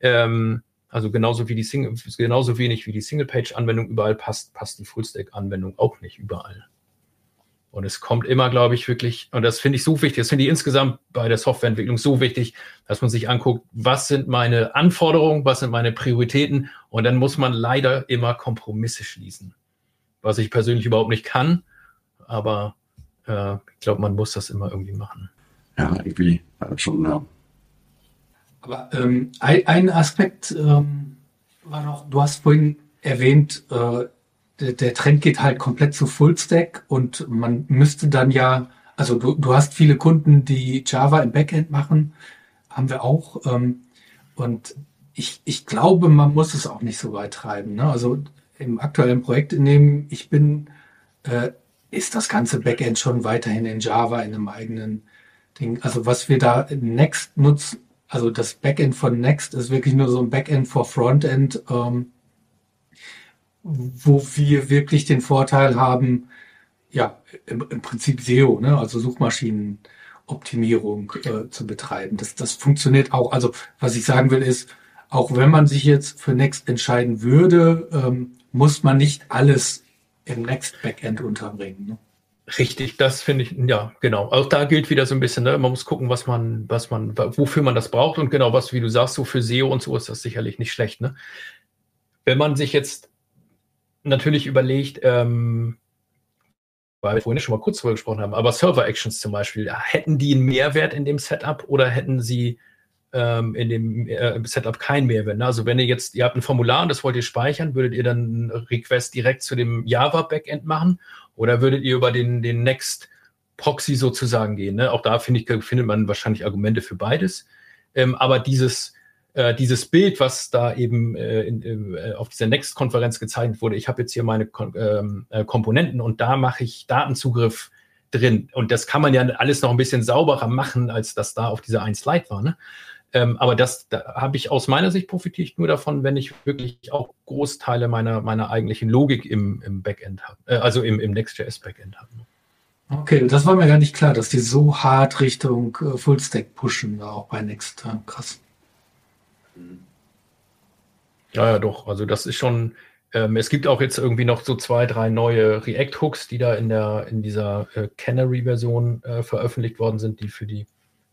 Ähm, also genauso wie die Single, genauso wenig wie die Single-Page-Anwendung überall passt, passt die Full-Stack-Anwendung auch nicht überall. Und es kommt immer, glaube ich, wirklich, und das finde ich so wichtig, das finde ich insgesamt bei der Softwareentwicklung so wichtig, dass man sich anguckt, was sind meine Anforderungen, was sind meine Prioritäten, und dann muss man leider immer Kompromisse schließen. Was ich persönlich überhaupt nicht kann, aber äh, ich glaube, man muss das immer irgendwie machen. Ja, irgendwie schon, ja. Aber ähm, ein, ein Aspekt ähm, war noch, du hast vorhin erwähnt, äh, der, der Trend geht halt komplett zu Fullstack und man müsste dann ja, also du, du hast viele Kunden, die Java im Backend machen, haben wir auch. Ähm, und ich, ich glaube, man muss es auch nicht so weit treiben. Ne? Also im aktuellen Projekt, in dem ich bin, äh, ist das ganze Backend schon weiterhin in Java in einem eigenen Ding. Also was wir da Next nutzen, also das Backend von Next ist wirklich nur so ein Backend for Frontend. Ähm, wo wir wirklich den Vorteil haben, ja, im, im Prinzip SEO, ne, also Suchmaschinenoptimierung äh, zu betreiben. Das, das funktioniert auch. Also was ich sagen will ist, auch wenn man sich jetzt für Next entscheiden würde, ähm, muss man nicht alles im Next Backend unterbringen. Ne? Richtig, das finde ich, ja, genau. Auch da gilt wieder so ein bisschen, ne? man muss gucken, was man, was man, wofür man das braucht und genau, was, wie du sagst, so für SEO und so ist das sicherlich nicht schlecht. Ne? Wenn man sich jetzt natürlich überlegt, ähm, weil wir vorhin schon mal kurz darüber gesprochen haben, aber Server-Actions zum Beispiel, hätten die einen Mehrwert in dem Setup oder hätten sie ähm, in dem äh, Setup keinen Mehrwert? Ne? Also wenn ihr jetzt, ihr habt ein Formular und das wollt ihr speichern, würdet ihr dann einen Request direkt zu dem Java-Backend machen oder würdet ihr über den, den Next Proxy sozusagen gehen? Ne? Auch da finde ich, findet man wahrscheinlich Argumente für beides. Ähm, aber dieses äh, dieses Bild, was da eben äh, in, äh, auf dieser Next-Konferenz gezeigt wurde, ich habe jetzt hier meine Kon ähm, äh, Komponenten und da mache ich Datenzugriff drin. Und das kann man ja alles noch ein bisschen sauberer machen, als das da auf dieser ein Slide war. Ne? Ähm, aber das da habe ich aus meiner Sicht profitiert nur davon, wenn ich wirklich auch Großteile meiner, meiner eigentlichen Logik im, im Backend habe, äh, also im, im Next.js Backend habe. Okay, das war mir gar nicht klar, dass die so hart Richtung äh, Fullstack pushen, auch bei Next. krass. Ja, ja, doch. Also das ist schon. Ähm, es gibt auch jetzt irgendwie noch so zwei, drei neue React-Hooks, die da in der in dieser äh, Canary-Version äh, veröffentlicht worden sind, die für die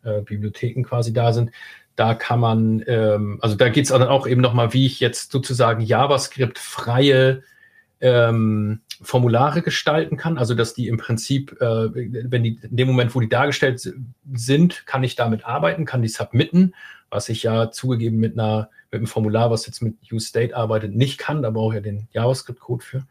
äh, Bibliotheken quasi da sind. Da kann man, ähm, also da geht es dann auch eben nochmal, wie ich jetzt sozusagen JavaScript-freie ähm, Formulare gestalten kann. Also dass die im Prinzip, äh, wenn die in dem Moment, wo die dargestellt sind, kann ich damit arbeiten, kann die submitten was ich ja zugegeben mit einer mit einem Formular, was jetzt mit UState arbeitet, nicht kann. Da brauche ich ja den JavaScript-Code für.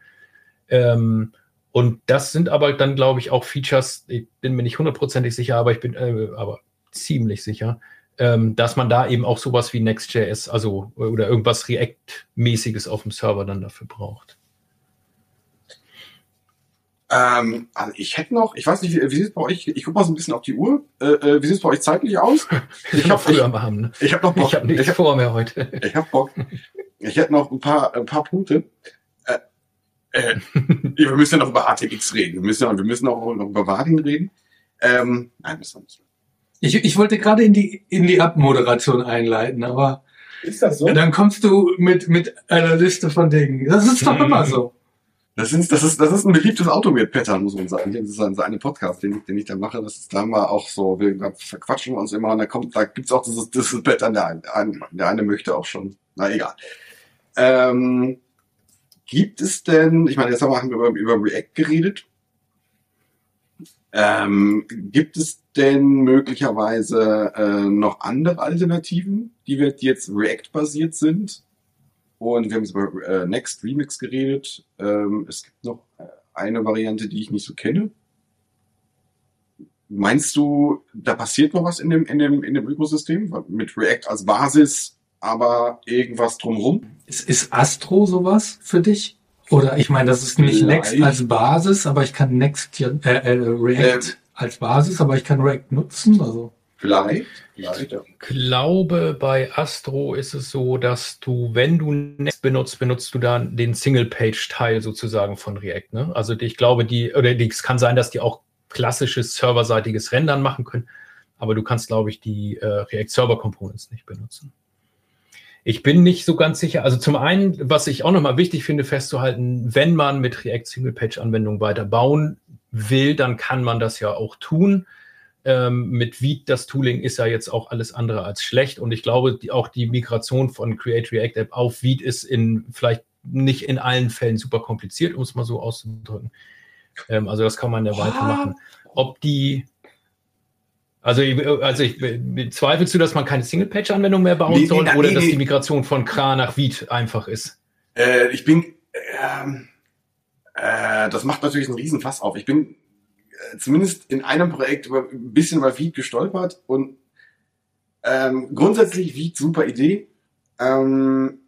Ähm, und das sind aber dann, glaube ich, auch Features, ich bin mir nicht hundertprozentig sicher, aber ich bin äh, aber ziemlich sicher, ähm, dass man da eben auch sowas wie Next.js, also oder irgendwas React-mäßiges auf dem Server dann dafür braucht. Ähm, also ich hätte noch, ich weiß nicht, wie, wie sieht es bei euch, ich gucke mal so ein bisschen auf die Uhr. Äh, äh, wie sieht es bei euch zeitlich aus? Ich habe früher mal haben, ne? Ich habe noch Bock. Ich habe nichts vor mir heute. Ich habe Bock. Ich hätte noch ein paar, ein paar Punkte. Äh, äh, wir müssen ja noch über ATX reden. Wir müssen, ja, wir müssen auch noch über Vadin reden. Ähm, nein, müssen wir nicht. Ich, ich wollte gerade in die, in die Abmoderation einleiten, aber ist das so? Dann kommst du mit, mit einer Liste von Dingen. Das ist doch immer so. Das ist, das ist, das ist ein beliebtes Automate-Pattern, muss man sagen. Das ist ein, so eine Podcast, den, den ich da mache. Das ist da mal auch so, wir verquatschen uns immer und da kommt, da gibt's auch dieses, dieses Pattern, der eine, der eine möchte auch schon. Na egal. Ähm, gibt es denn, ich meine, jetzt haben wir über, über React geredet. Ähm, gibt es denn möglicherweise äh, noch andere Alternativen, die, jetzt React-basiert sind, und wir haben jetzt über äh, Next Remix geredet. Ähm, es gibt noch äh, eine Variante, die ich nicht so kenne. Meinst du, da passiert noch was in dem, in dem, in dem Ökosystem? Mit React als Basis, aber irgendwas drumherum? Ist, ist Astro sowas für dich? Oder ich meine, das ist nicht Vielleicht. Next als Basis, aber ich kann Next äh, äh, React ähm, als Basis, aber ich kann React nutzen. Also Vielleicht. Vielleicht ja. Ich glaube, bei Astro ist es so, dass du, wenn du Next benutzt, benutzt du dann den Single-Page-Teil sozusagen von React. Ne? Also ich glaube, die, oder die, es kann sein, dass die auch klassisches serverseitiges Rendern machen können, aber du kannst, glaube ich, die äh, React Server Components nicht benutzen. Ich bin nicht so ganz sicher. Also zum einen, was ich auch nochmal wichtig finde, festzuhalten, wenn man mit React Single-Page-Anwendungen weiter bauen will, dann kann man das ja auch tun. Ähm, mit Vite, das Tooling ist ja jetzt auch alles andere als schlecht. Und ich glaube, die, auch die Migration von Create React App auf Vite ist in vielleicht nicht in allen Fällen super kompliziert, um es mal so auszudrücken. Ähm, also das kann man ja weitermachen. Ob die also, also ich, zweifelst du, dass man keine Single-Page-Anwendung mehr bauen nee, soll nee, oder nee, dass die Migration von Kra nach Vite einfach ist? Äh, ich bin, äh, äh, das macht natürlich einen Riesenfass auf. Ich bin äh, zumindest in einem Projekt über, ein bisschen über Vite gestolpert und ähm, grundsätzlich Vite super Idee. Ähm,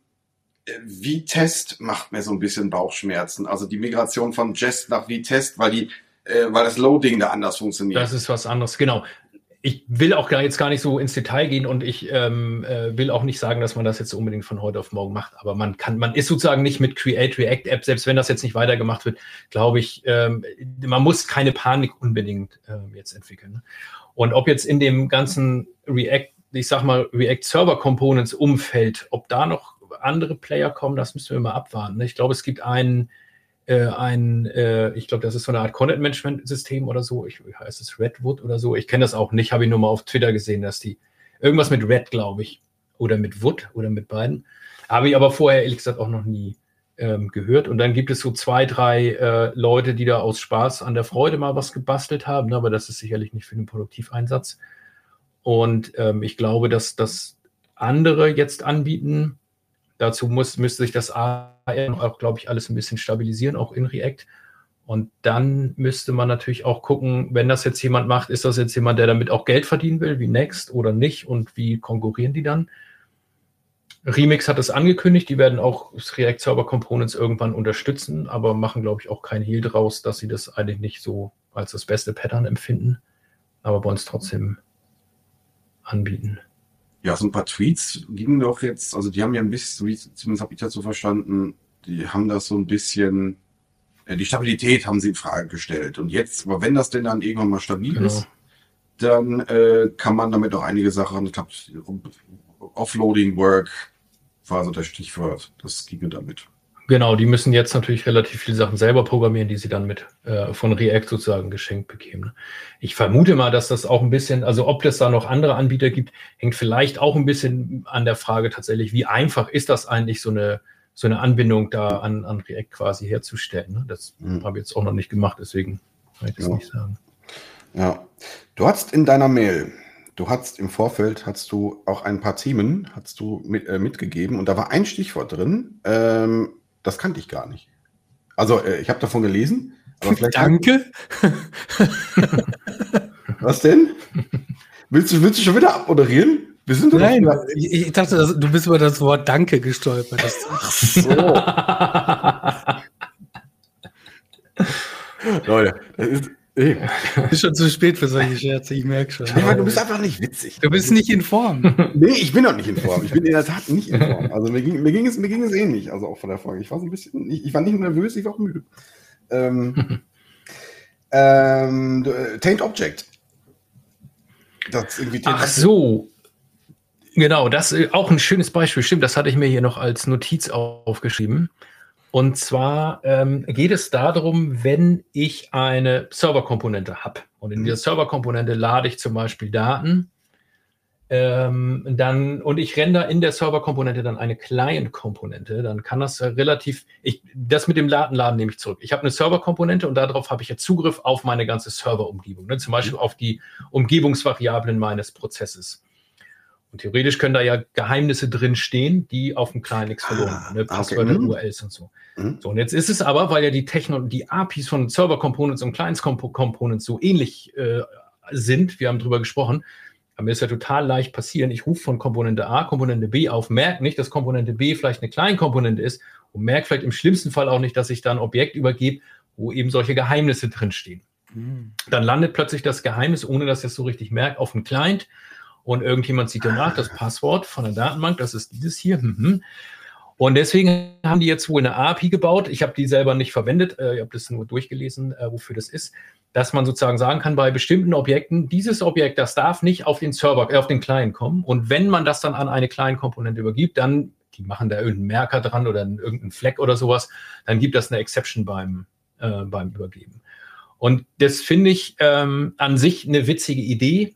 V-Test macht mir so ein bisschen Bauchschmerzen. Also die Migration von Jest nach V-Test, weil die, äh, weil das Loading da anders funktioniert. Das ist was anderes, genau ich will auch gar, jetzt gar nicht so ins Detail gehen und ich ähm, äh, will auch nicht sagen, dass man das jetzt unbedingt von heute auf morgen macht, aber man kann, man ist sozusagen nicht mit Create React App, selbst wenn das jetzt nicht weitergemacht wird, glaube ich, ähm, man muss keine Panik unbedingt ähm, jetzt entwickeln. Ne? Und ob jetzt in dem ganzen React, ich sag mal, React Server Components Umfeld, ob da noch andere Player kommen, das müssen wir mal abwarten. Ne? Ich glaube, es gibt einen äh, ein, äh, ich glaube, das ist so eine Art Content-Management-System oder so. Ich, heißt es Redwood oder so? Ich kenne das auch nicht, habe ich nur mal auf Twitter gesehen, dass die irgendwas mit Red, glaube ich, oder mit Wood oder mit beiden. Habe ich aber vorher ehrlich gesagt auch noch nie ähm, gehört. Und dann gibt es so zwei, drei äh, Leute, die da aus Spaß an der Freude mal was gebastelt haben, aber das ist sicherlich nicht für den Produktiveinsatz. Und ähm, ich glaube, dass das andere jetzt anbieten, Dazu muss, müsste sich das AR auch, glaube ich, alles ein bisschen stabilisieren, auch in React. Und dann müsste man natürlich auch gucken, wenn das jetzt jemand macht, ist das jetzt jemand, der damit auch Geld verdienen will, wie Next oder nicht und wie konkurrieren die dann? Remix hat es angekündigt, die werden auch React Server Components irgendwann unterstützen, aber machen, glaube ich, auch kein Heal draus, dass sie das eigentlich nicht so als das beste Pattern empfinden, aber wollen es trotzdem anbieten. Ja, so ein paar Tweets gingen doch jetzt, also die haben ja ein bisschen, zumindest habe ich das so verstanden, die haben das so ein bisschen, äh, die Stabilität haben sie in Frage gestellt. Und jetzt, aber wenn das denn dann irgendwann mal stabil genau. ist, dann äh, kann man damit auch einige Sachen, ich glaube, Offloading Work war so das Stichwort, das ginge damit. Genau, die müssen jetzt natürlich relativ viele Sachen selber programmieren, die sie dann mit äh, von React sozusagen geschenkt bekämen. Ich vermute mal, dass das auch ein bisschen, also ob es da noch andere Anbieter gibt, hängt vielleicht auch ein bisschen an der Frage tatsächlich, wie einfach ist das eigentlich, so eine, so eine Anbindung da an, an React quasi herzustellen. Ne? Das mhm. habe ich jetzt auch noch nicht gemacht, deswegen kann ich das ja. nicht sagen. Ja, du hast in deiner Mail Du hast im Vorfeld hast du auch ein paar Themen hast du mit, äh, mitgegeben und da war ein Stichwort drin, ähm, das kannte ich gar nicht. Also, äh, ich habe davon gelesen. Danke. Was denn? Willst du, willst du schon wieder abmoderieren? Wir sind Nein, ich, ich, dachte, du bist über das Wort Danke gestolpert. Ach so. Leute, das ist, Ey. Ist schon zu spät für solche Scherze, ich merke schon. Ja, du bist einfach nicht witzig. Du bist nicht in Form. nee, ich bin auch nicht in Form. Ich bin in der Tat nicht in Form. Also mir ging, mir ging, es, mir ging es ähnlich, also auch von der Folge. Ich war so ein bisschen, ich, ich war nicht nervös, ich war auch müde. Ähm, ähm, äh, Taint Object. Das irgendwie Ach so. Genau, das ist auch ein schönes Beispiel. Stimmt, das hatte ich mir hier noch als Notiz aufgeschrieben. Und zwar ähm, geht es darum, wenn ich eine Serverkomponente habe und in dieser mhm. Serverkomponente lade ich zum Beispiel Daten, ähm, dann und ich render in der Serverkomponente dann eine Client-Komponente, dann kann das relativ, ich, das mit dem Datenladen nehme ich zurück. Ich habe eine Serverkomponente und darauf habe ich jetzt Zugriff auf meine ganze Serverumgebung, ne? zum Beispiel mhm. auf die Umgebungsvariablen meines Prozesses. Und theoretisch können da ja Geheimnisse drin stehen, die auf dem kleinen nichts verloren ah, haben, ne? Passwörter, okay. URLs und so. Mhm. So, und jetzt ist es aber, weil ja die Techno die APIs von Server Components und Clients Components so ähnlich äh, sind, wir haben drüber gesprochen, aber mir ist ja total leicht passieren. Ich rufe von Komponente A Komponente B auf, merke nicht, dass Komponente B vielleicht eine Kleinkomponente ist und merke vielleicht im schlimmsten Fall auch nicht, dass ich da ein Objekt übergebe, wo eben solche Geheimnisse drinstehen. Dann landet plötzlich das Geheimnis, ohne dass er es so richtig merkt, auf dem Client und irgendjemand sieht danach das Passwort von der Datenbank, das ist dieses hier. Mhm. Und deswegen haben die jetzt wohl eine API gebaut. Ich habe die selber nicht verwendet, äh, ich habe das nur durchgelesen, äh, wofür das ist, dass man sozusagen sagen kann, bei bestimmten Objekten, dieses Objekt, das darf nicht auf den Server, äh, auf den Client kommen. Und wenn man das dann an eine Client-Komponente übergibt, dann, die machen da irgendeinen Merker dran oder irgendeinen Fleck oder sowas, dann gibt das eine Exception beim, äh, beim Übergeben. Und das finde ich ähm, an sich eine witzige Idee.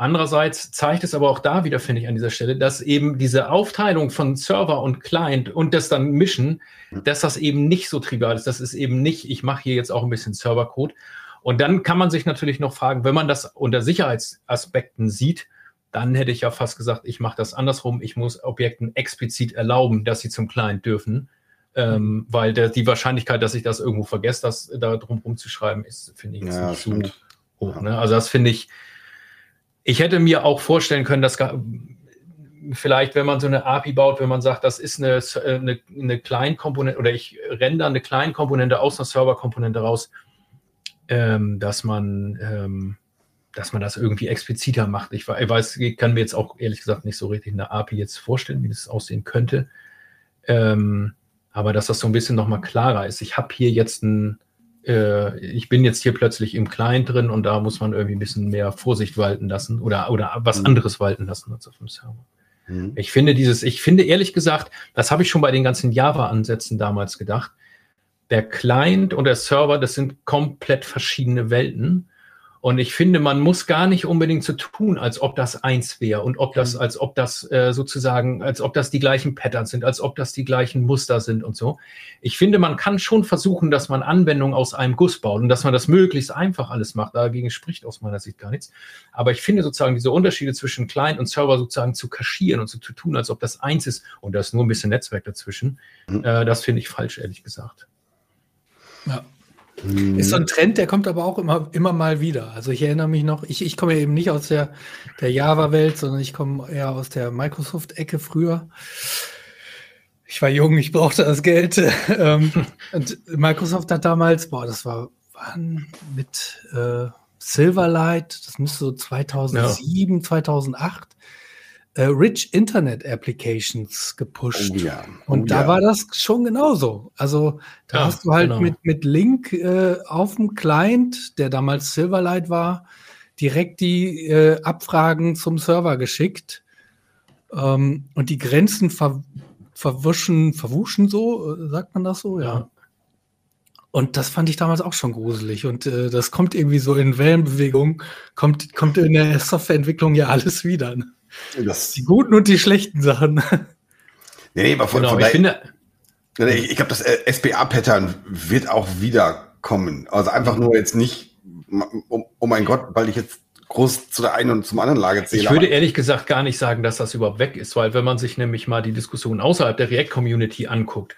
Andererseits zeigt es aber auch da wieder, finde ich, an dieser Stelle, dass eben diese Aufteilung von Server und Client und das dann mischen, dass das eben nicht so trivial ist. Das ist eben nicht, ich mache hier jetzt auch ein bisschen Servercode. Und dann kann man sich natürlich noch fragen, wenn man das unter Sicherheitsaspekten sieht, dann hätte ich ja fast gesagt, ich mache das andersrum. Ich muss Objekten explizit erlauben, dass sie zum Client dürfen. Ähm, weil der, die Wahrscheinlichkeit, dass ich das irgendwo vergesse, das da drum rumzuschreiben, ist, finde ich, Ja, nicht so hoch. Ne? Also das finde ich, ich hätte mir auch vorstellen können, dass vielleicht, wenn man so eine API baut, wenn man sagt, das ist eine, eine, eine Kleinkomponente oder ich render eine Kleinkomponente aus einer Serverkomponente raus, ähm, dass man ähm, dass man das irgendwie expliziter macht. Ich weiß, ich kann mir jetzt auch ehrlich gesagt nicht so richtig eine API jetzt vorstellen, wie das aussehen könnte. Ähm, aber dass das so ein bisschen nochmal klarer ist. Ich habe hier jetzt ein, äh, ich bin jetzt hier plötzlich im Client drin und da muss man irgendwie ein bisschen mehr Vorsicht walten lassen oder, oder was Mhm. anderes walten lassen als auf dem Server. Mhm. Ich finde dieses, ich finde ehrlich gesagt, das habe ich schon bei den ganzen Java-Ansätzen damals gedacht. Der Client und der Server, das sind komplett verschiedene Welten. Und ich finde, man muss gar nicht unbedingt so tun, als ob das eins wäre und ob das, als ob das äh, sozusagen, als ob das die gleichen Patterns sind, als ob das die gleichen Muster sind und so. Ich finde, man kann schon versuchen, dass man Anwendungen aus einem Guss baut und dass man das möglichst einfach alles macht. Dagegen spricht aus meiner Sicht gar nichts. Aber ich finde sozusagen diese Unterschiede zwischen Client und Server sozusagen zu kaschieren und so zu tun, als ob das eins ist und da ist nur ein bisschen Netzwerk dazwischen, Mhm. äh, das finde ich falsch, ehrlich gesagt. Ja. Mhm. Ist so ein Trend, der kommt aber auch immer, immer mal wieder. Also ich erinnere mich noch, ich, ich komme ja eben nicht aus der, der Java-Welt, sondern ich komme eher aus der Microsoft-Ecke früher. Ich war jung, ich brauchte das Geld. ähm, und Microsoft hat damals, boah, das war wann mit äh, Silverlight, das müsste so 2007, 2008, äh, Rich Internet Applications gepusht. Oh ja. Und oh da ja. war das schon genauso. Also da Ja, hast du halt genau. mit, mit Link äh, auf dem Client, der damals Silverlight war, direkt die äh, Abfragen zum Server geschickt. Ähm, und die Grenzen ver verwuschen, verwuschen so, äh, sagt man das so? Ja. Und das fand ich damals auch schon gruselig. Und äh, das kommt irgendwie so in Wellenbewegung, kommt, kommt in der Softwareentwicklung ja alles wieder. Ne? Das, Die guten und die schlechten Sachen. nee, nee, aber von, Genau, von ich finde, Ich, ich glaube, das äh, SPA-Pattern wird auch wieder kommen. Also einfach nur jetzt nicht, um, oh mein Gott, weil ich jetzt groß zu der einen und zum anderen Lage zähle. Ich würde ehrlich gesagt gar nicht sagen, dass das überhaupt weg ist, weil wenn man sich nämlich mal die Diskussion außerhalb der React-Community anguckt,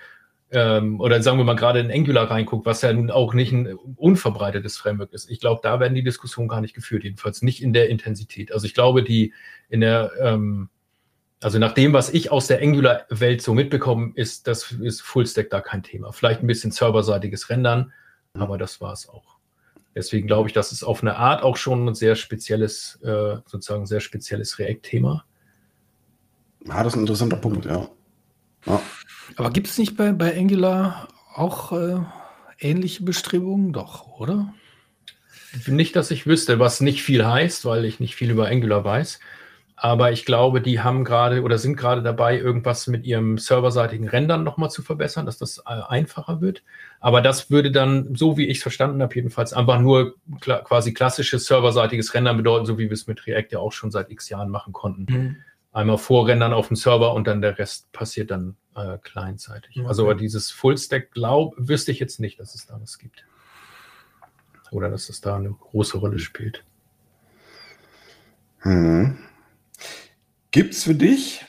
ähm, oder sagen wir mal gerade in Angular reinguckt, was ja nun auch nicht ein unverbreitetes Framework ist. Ich glaube, da werden die Diskussionen gar nicht geführt, jedenfalls nicht in der Intensität. Also ich glaube, die in der, ähm, also nach dem, was ich aus der Angular-Welt so mitbekommen, ist, das ist Fullstack da kein Thema. Vielleicht ein bisschen serverseitiges Rendern, aber das war es auch. Deswegen glaube ich, das ist auf eine Art auch schon ein sehr spezielles, äh, sozusagen sehr spezielles React-Thema. Ja, das ist ein interessanter Punkt, ja. ja. Aber gibt es nicht bei, bei Angular auch äh, ähnliche Bestrebungen? Doch, oder? Nicht, dass ich wüsste, was nicht viel heißt, weil ich nicht viel über Angular weiß. Aber ich glaube, die haben gerade oder sind gerade dabei, irgendwas mit ihrem serverseitigen Rendern nochmal zu verbessern, dass das äh, einfacher wird. Aber das würde dann, so wie ich es verstanden habe, jedenfalls einfach nur kla quasi klassisches serverseitiges Rendern bedeuten, so wie wir es mit React ja auch schon seit x Jahren machen konnten. Einmal vorrendern auf dem Server und dann der Rest passiert dann äh, clientseitig. Okay. Also aber dieses Fullstack glaub, wüsste ich jetzt nicht, dass es da was gibt. Oder dass es da eine große Rolle spielt. Hm. Gibt es für dich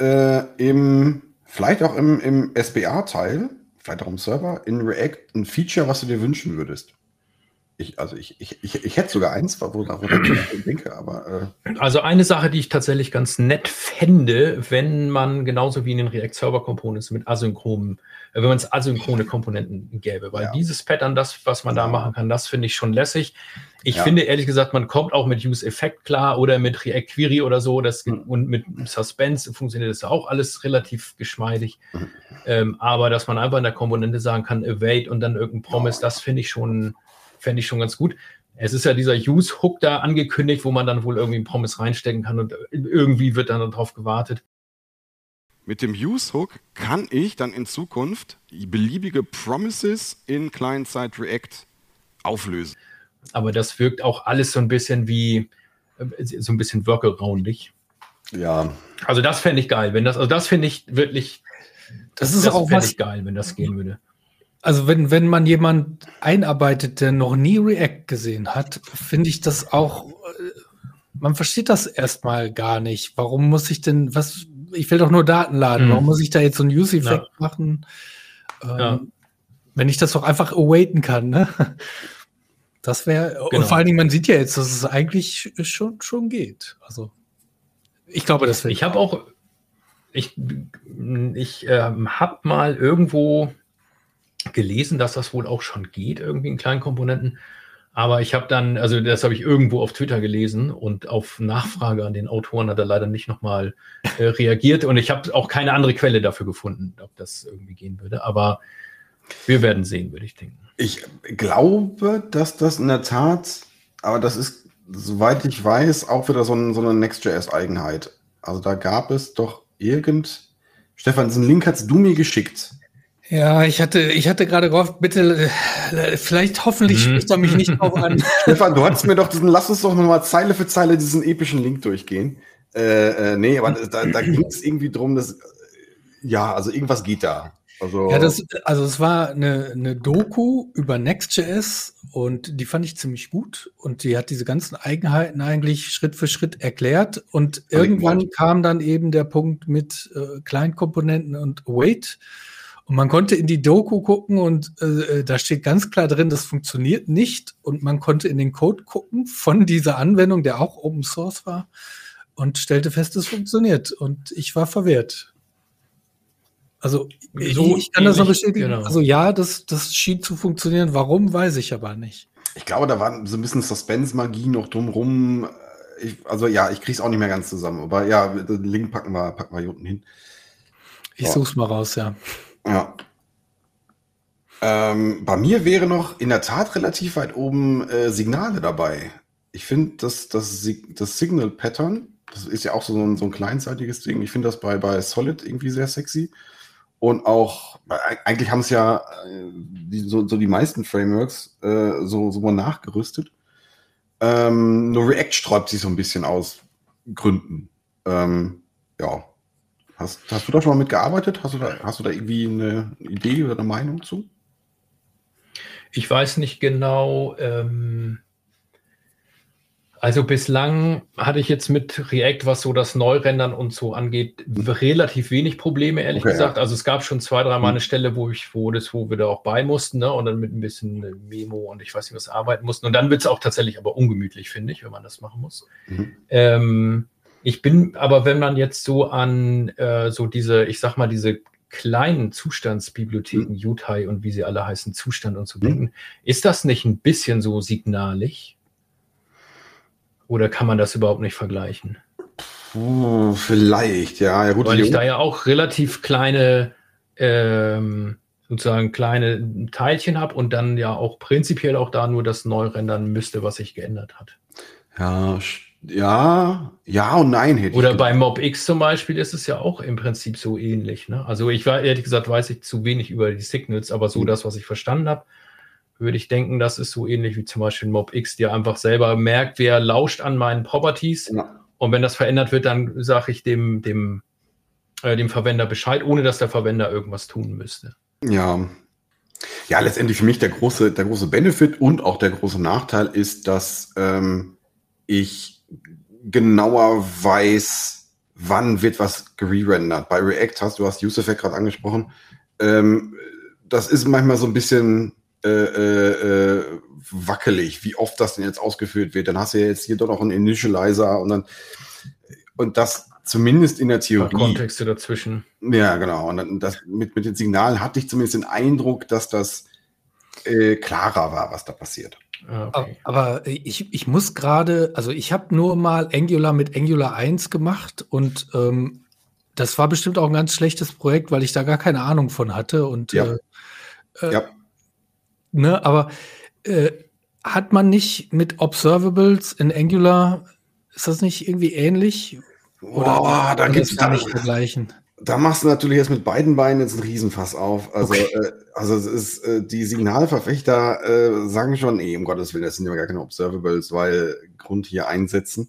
äh, im, vielleicht auch im, im SBA-Teil, vielleicht auch im Server, in React ein Feature, was du dir wünschen würdest? Ich, also ich, ich, ich, ich hätte sogar eins, wo, wo ich denke, aber. Äh. Also eine Sache, die ich tatsächlich ganz nett fände, wenn man genauso wie in den React Server Components mit asynchronen, äh, wenn man es asynchrone Komponenten gäbe, weil ja. dieses Pattern, das, was man da machen kann, das finde ich schon lässig. Ich ja. finde ehrlich gesagt, man kommt auch mit Use Effect klar oder mit React Query oder so, das, mhm. und mit Suspense funktioniert das auch alles relativ geschmeidig. Mhm. Ähm, aber dass man einfach in der Komponente sagen kann, await und dann irgendein Promise, das finde ich schon fände ich schon ganz gut. Es ist ja dieser Use-Hook da angekündigt, wo man dann wohl irgendwie einen Promise reinstecken kann und irgendwie wird dann darauf gewartet. Mit dem Use-Hook kann ich dann in Zukunft beliebige Promises in Client-Side React auflösen. Aber das wirkt auch alles so ein bisschen wie äh, so ein bisschen workaroundig. Ja. Also das fände ich geil, wenn das, also das finde ich wirklich, das, das ist das auch was geil, wenn das gehen würde. Also wenn, wenn man jemand einarbeitet, der noch nie React gesehen hat, finde ich das auch, äh, man versteht das erstmal gar nicht. Warum muss ich denn, was, ich will doch nur Daten laden, mhm. warum muss ich da jetzt so ein Use-Effekt ja. machen? Ähm, ja. Wenn ich das doch einfach awaiten kann, ne? Das wäre, genau. und vor allen Dingen, man sieht ja jetzt, dass es eigentlich schon, schon geht. Also, ich glaube, das wäre. Ich habe auch, ich, ich ähm, habe mal irgendwo gelesen, dass das wohl auch schon geht, irgendwie in kleinen Komponenten. Aber ich habe dann, also das habe ich irgendwo auf Twitter gelesen und auf Nachfrage an den Autoren hat er leider nicht nochmal äh, reagiert und ich habe auch keine andere Quelle dafür gefunden, ob das irgendwie gehen würde. Aber wir werden sehen, würde ich denken. Ich glaube, dass das in der Tat, aber das ist, soweit ich weiß, auch wieder so, ein, so eine Next.js-Eigenheit. Also da gab es doch irgend, Stefan, diesen Link hast du mir geschickt. Ja, ich hatte, ich hatte gerade gehofft, bitte, äh, vielleicht hoffentlich mhm. spricht er mich nicht drauf an. Stefan, du hattest mir doch diesen, lass uns doch nochmal Zeile für Zeile diesen epischen Link durchgehen. Äh, äh, nee, aber da, da ging es irgendwie drum, dass, ja, also irgendwas geht da. Also, ja, das, also es war eine, eine Doku über Next.js und die fand ich ziemlich gut und die hat diese ganzen Eigenheiten eigentlich Schritt für Schritt erklärt und irgendwann kam dann eben der Punkt mit äh, Kleinkomponenten und Wait. Und man konnte in die Doku gucken und äh, da steht ganz klar drin, das funktioniert nicht. Und man konnte in den Code gucken von dieser Anwendung, der auch Open Source war, und stellte fest, es funktioniert. Und ich war verwirrt. Also so ich kann das noch bestätigen. Genau. Also ja, das, das schien zu funktionieren. Warum, weiß ich aber nicht. Ich glaube, da war so ein bisschen Suspense-Magie noch drumrum. Ich, also ja, ich kriege es auch nicht mehr ganz zusammen. Aber ja, den Link packen wir, packen wir hier unten hin. Ich suche es mal raus, ja. Ja. Ähm, bei mir wäre noch in der Tat relativ weit oben äh, Signale dabei. Ich finde, das, das, das Signal Pattern, das ist ja auch so ein, so ein kleinseitiges Ding. Ich finde das bei, bei Solid irgendwie sehr sexy. Und auch, eigentlich haben es ja äh, die, so, so die meisten Frameworks äh, so, so mal nachgerüstet. Ähm, nur React sträubt sich so ein bisschen aus Gründen. Ähm, ja, Hast, hast du da schon mal mitgearbeitet? Hast du da, hast du da irgendwie eine Idee oder eine Meinung zu? Ich weiß nicht genau. Ähm, also bislang hatte ich jetzt mit React, was so das Neurendern und so angeht, relativ wenig Probleme, ehrlich okay, gesagt. Ja. Also es gab schon zwei, drei Mal hm. eine Stelle, wo ich, wo das, wo wir da auch bei mussten, ne? Und dann mit ein bisschen Memo und ich weiß nicht was arbeiten mussten. Und dann wird es auch tatsächlich aber ungemütlich, finde ich, wenn man das machen muss. Mhm. Ähm, ich bin aber, wenn man jetzt so an äh, so diese, ich sag mal, diese kleinen Zustandsbibliotheken, mhm. UTI und wie sie alle heißen, Zustand und so mhm. denken, ist das nicht ein bisschen so signalig? Oder kann man das überhaupt nicht vergleichen? Puh, vielleicht, ja. ja gut, Weil ich da ja auch relativ kleine, ähm, sozusagen kleine Teilchen habe und dann ja auch prinzipiell auch da nur das neu rendern müsste, was sich geändert hat. Ja, stimmt. Ja, ja und nein hätte Oder bei MobX zum Beispiel ist es ja auch im Prinzip so ähnlich. Ne? Also ich war ehrlich gesagt, weiß ich zu wenig über die Signals, aber so mhm. das, was ich verstanden habe, würde ich denken, das ist so ähnlich wie zum Beispiel MobX, der einfach selber merkt, wer lauscht an meinen Properties. Ja. Und wenn das verändert wird, dann sage ich dem, dem, äh, dem Verwender Bescheid, ohne dass der Verwender irgendwas tun müsste. Ja. Ja, letztendlich für mich der große, der große Benefit und auch der große Nachteil ist, dass ähm, ich genauer weiß, wann wird was gerendert. Bei React hast du hast Effect gerade angesprochen. Ähm, das ist manchmal so ein bisschen, äh, äh, äh, wackelig, wie oft das denn jetzt ausgeführt wird. Dann hast du ja jetzt hier doch noch einen Initializer und dann und das zumindest in der Theorie. Kontexte dazwischen. Ja, genau. Und dann das, mit, mit den Signalen hatte ich zumindest den Eindruck, dass das äh, klarer war, was da passiert. Ah, Aber, okay. aber ich, ich muss gerade, also ich habe nur mal Angular mit Angular 1 gemacht und ähm, das war bestimmt auch ein ganz schlechtes Projekt, weil ich da gar keine Ahnung von hatte. Und Ja. äh, äh, Ja. ne, aber äh, hat man nicht mit Observables in Angular, ist das nicht irgendwie ähnlich? Boah, da gibt's das gar da, nicht vergleichen. Da machst du natürlich jetzt mit beiden Beinen jetzt einen Riesenfass auf. Also, äh, also es ist, äh, die Signalverfechter äh, sagen schon, nee, um Gottes Willen, das sind ja gar keine Observables, weil Grund hier einsetzen.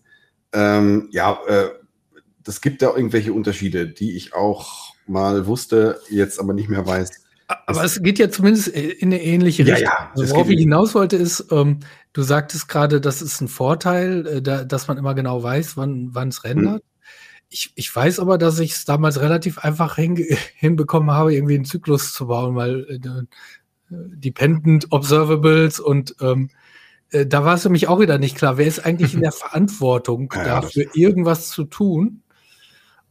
Ähm, ja, äh, das gibt da irgendwelche Unterschiede, die ich auch mal wusste, jetzt aber nicht mehr weiß. Aber es geht ja zumindest in eine ähnliche Ja, Richtung. ja, also es worauf ich in- hinaus wollte, ist, ähm, du sagtest gerade, das ist ein Vorteil, äh, da, dass man immer genau weiß, wann wann es rendert. Ich, ich weiß aber, dass ich es damals relativ einfach hinge- hinbekommen habe, irgendwie einen Zyklus zu bauen, weil äh, äh, Dependent Observables und ähm, äh, da war es für mich auch wieder nicht klar, wer ist eigentlich in der Verantwortung, Ja, dafür irgendwas zu tun.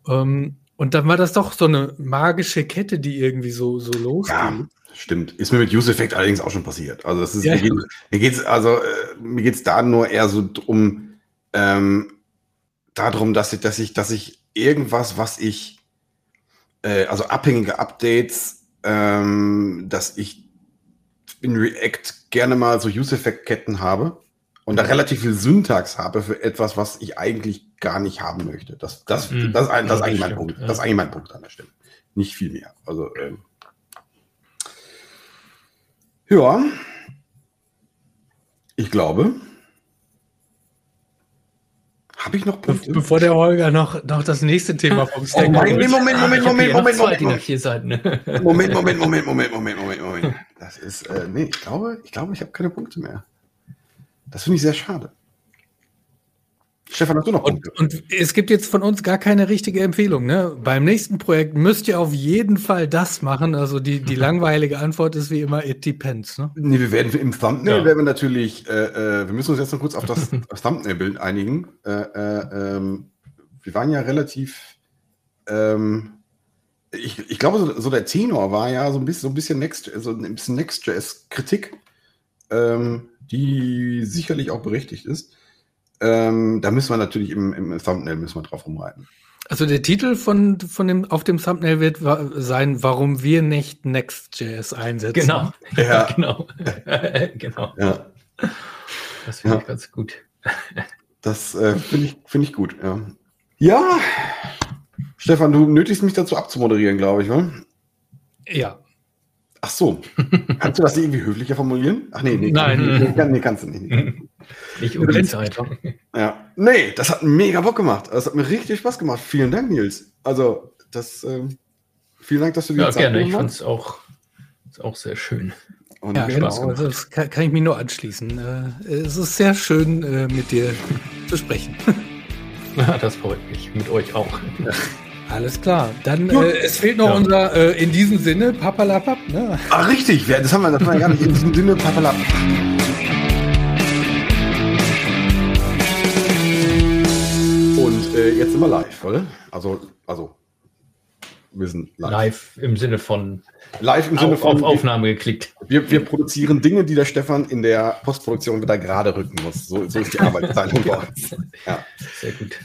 Ähm, und dann war das doch so eine magische Kette, die irgendwie so, so losgeht. Ja, stimmt. Ist mir mit Use Effect allerdings auch schon passiert. Also das ist, Ja, mir, geht, geht's also äh, mir geht's da nur eher so drum, ähm, darum, dass ich, dass ich, dass ich irgendwas, was ich, äh, also abhängige Updates, ähm, dass ich in React gerne mal so Use Effect Ketten habe und da relativ viel Syntax habe für etwas, was ich eigentlich gar nicht haben möchte. Das, das, Mhm. das, ist ein- das ist eigentlich das mein Punkt. Das ist eigentlich mein Punkt an der Stelle. Nicht viel mehr. Also, ähm, ja, ich glaube. Habe ich noch Be Punkte? bevor der Holger noch, noch das nächste Thema vom Stack Oh. Moment, Moment, Moment, noch Moment, Moment, Moment. A4 Seiten. ne? Moment, Moment, Moment, Moment, Moment, Moment, Moment. Das ist, äh, nee, ich glaube, ich glaube, ich habe keine Punkte mehr. Das finde ich sehr schade. Stefan, hast du noch Und, Punkte? und es gibt jetzt von uns gar keine richtige Empfehlung. Ne? Beim nächsten Projekt müsst ihr auf jeden Fall das machen. Also die, die langweilige Antwort ist wie immer, it depends. Ne? Nee, wir werden im Thumbnail Ja. werden wir natürlich, äh, äh, wir müssen uns jetzt noch kurz auf das, das Thumbnail-Bild einigen. Äh, äh, ähm, wir waren ja relativ, ähm, ich, ich glaube, so, so der Tenor war ja so ein bisschen, so ein bisschen Next, so ein bisschen Next.js-Kritik, ähm, die sicherlich auch berechtigt ist. Ähm, da müssen wir natürlich im, im Thumbnail müssen wir drauf rumreiten. Also der Titel von, von dem, auf dem Thumbnail wird wa- sein, warum wir nicht Next.js einsetzen. Genau. Ja. Ja, genau. genau. Ja, Das finde Ja. ich ganz gut. das äh, finde ich, finde ich gut. Ja. ja, Stefan, du nötigst mich dazu abzumoderieren, glaube ich, wa? Ja. Ach so. Kannst du das irgendwie höflicher formulieren? Ach nee, nee, Nein. kann- nee, kann, nee kannst du nicht. Nicht um die Zeit. Ja. Nee, das hat mega Bock gemacht. Das hat mir richtig Spaß gemacht. Vielen Dank, Nils. Also, das, ähm, vielen Dank, dass du dir Ja, Zeit gerne. Ich fand es auch, auch sehr schön. Und Ja, Spaß genau. gemacht. Also das kann, kann ich mir nur anschließen. Äh, es ist sehr schön, äh, mit dir zu sprechen. Ja, das freut mich. Mit euch auch. Alles klar. Dann, äh, es fehlt noch Ja. unser, äh, in diesem Sinne, Papalapap, ne? Ah, richtig. Ja, das haben wir, das haben wir gar nicht in diesem Sinne. Papalap. Und äh, jetzt sind wir live, oder? Also, also, wir sind live. Live im Sinne von Live im Sinne auf, von, auf Aufnahme geklickt. Wir, wir produzieren Dinge, die der Stefan in der Postproduktion wieder gerade rücken muss. So, so ist die Arbeitsteilung bei uns. Ja. Sehr gut.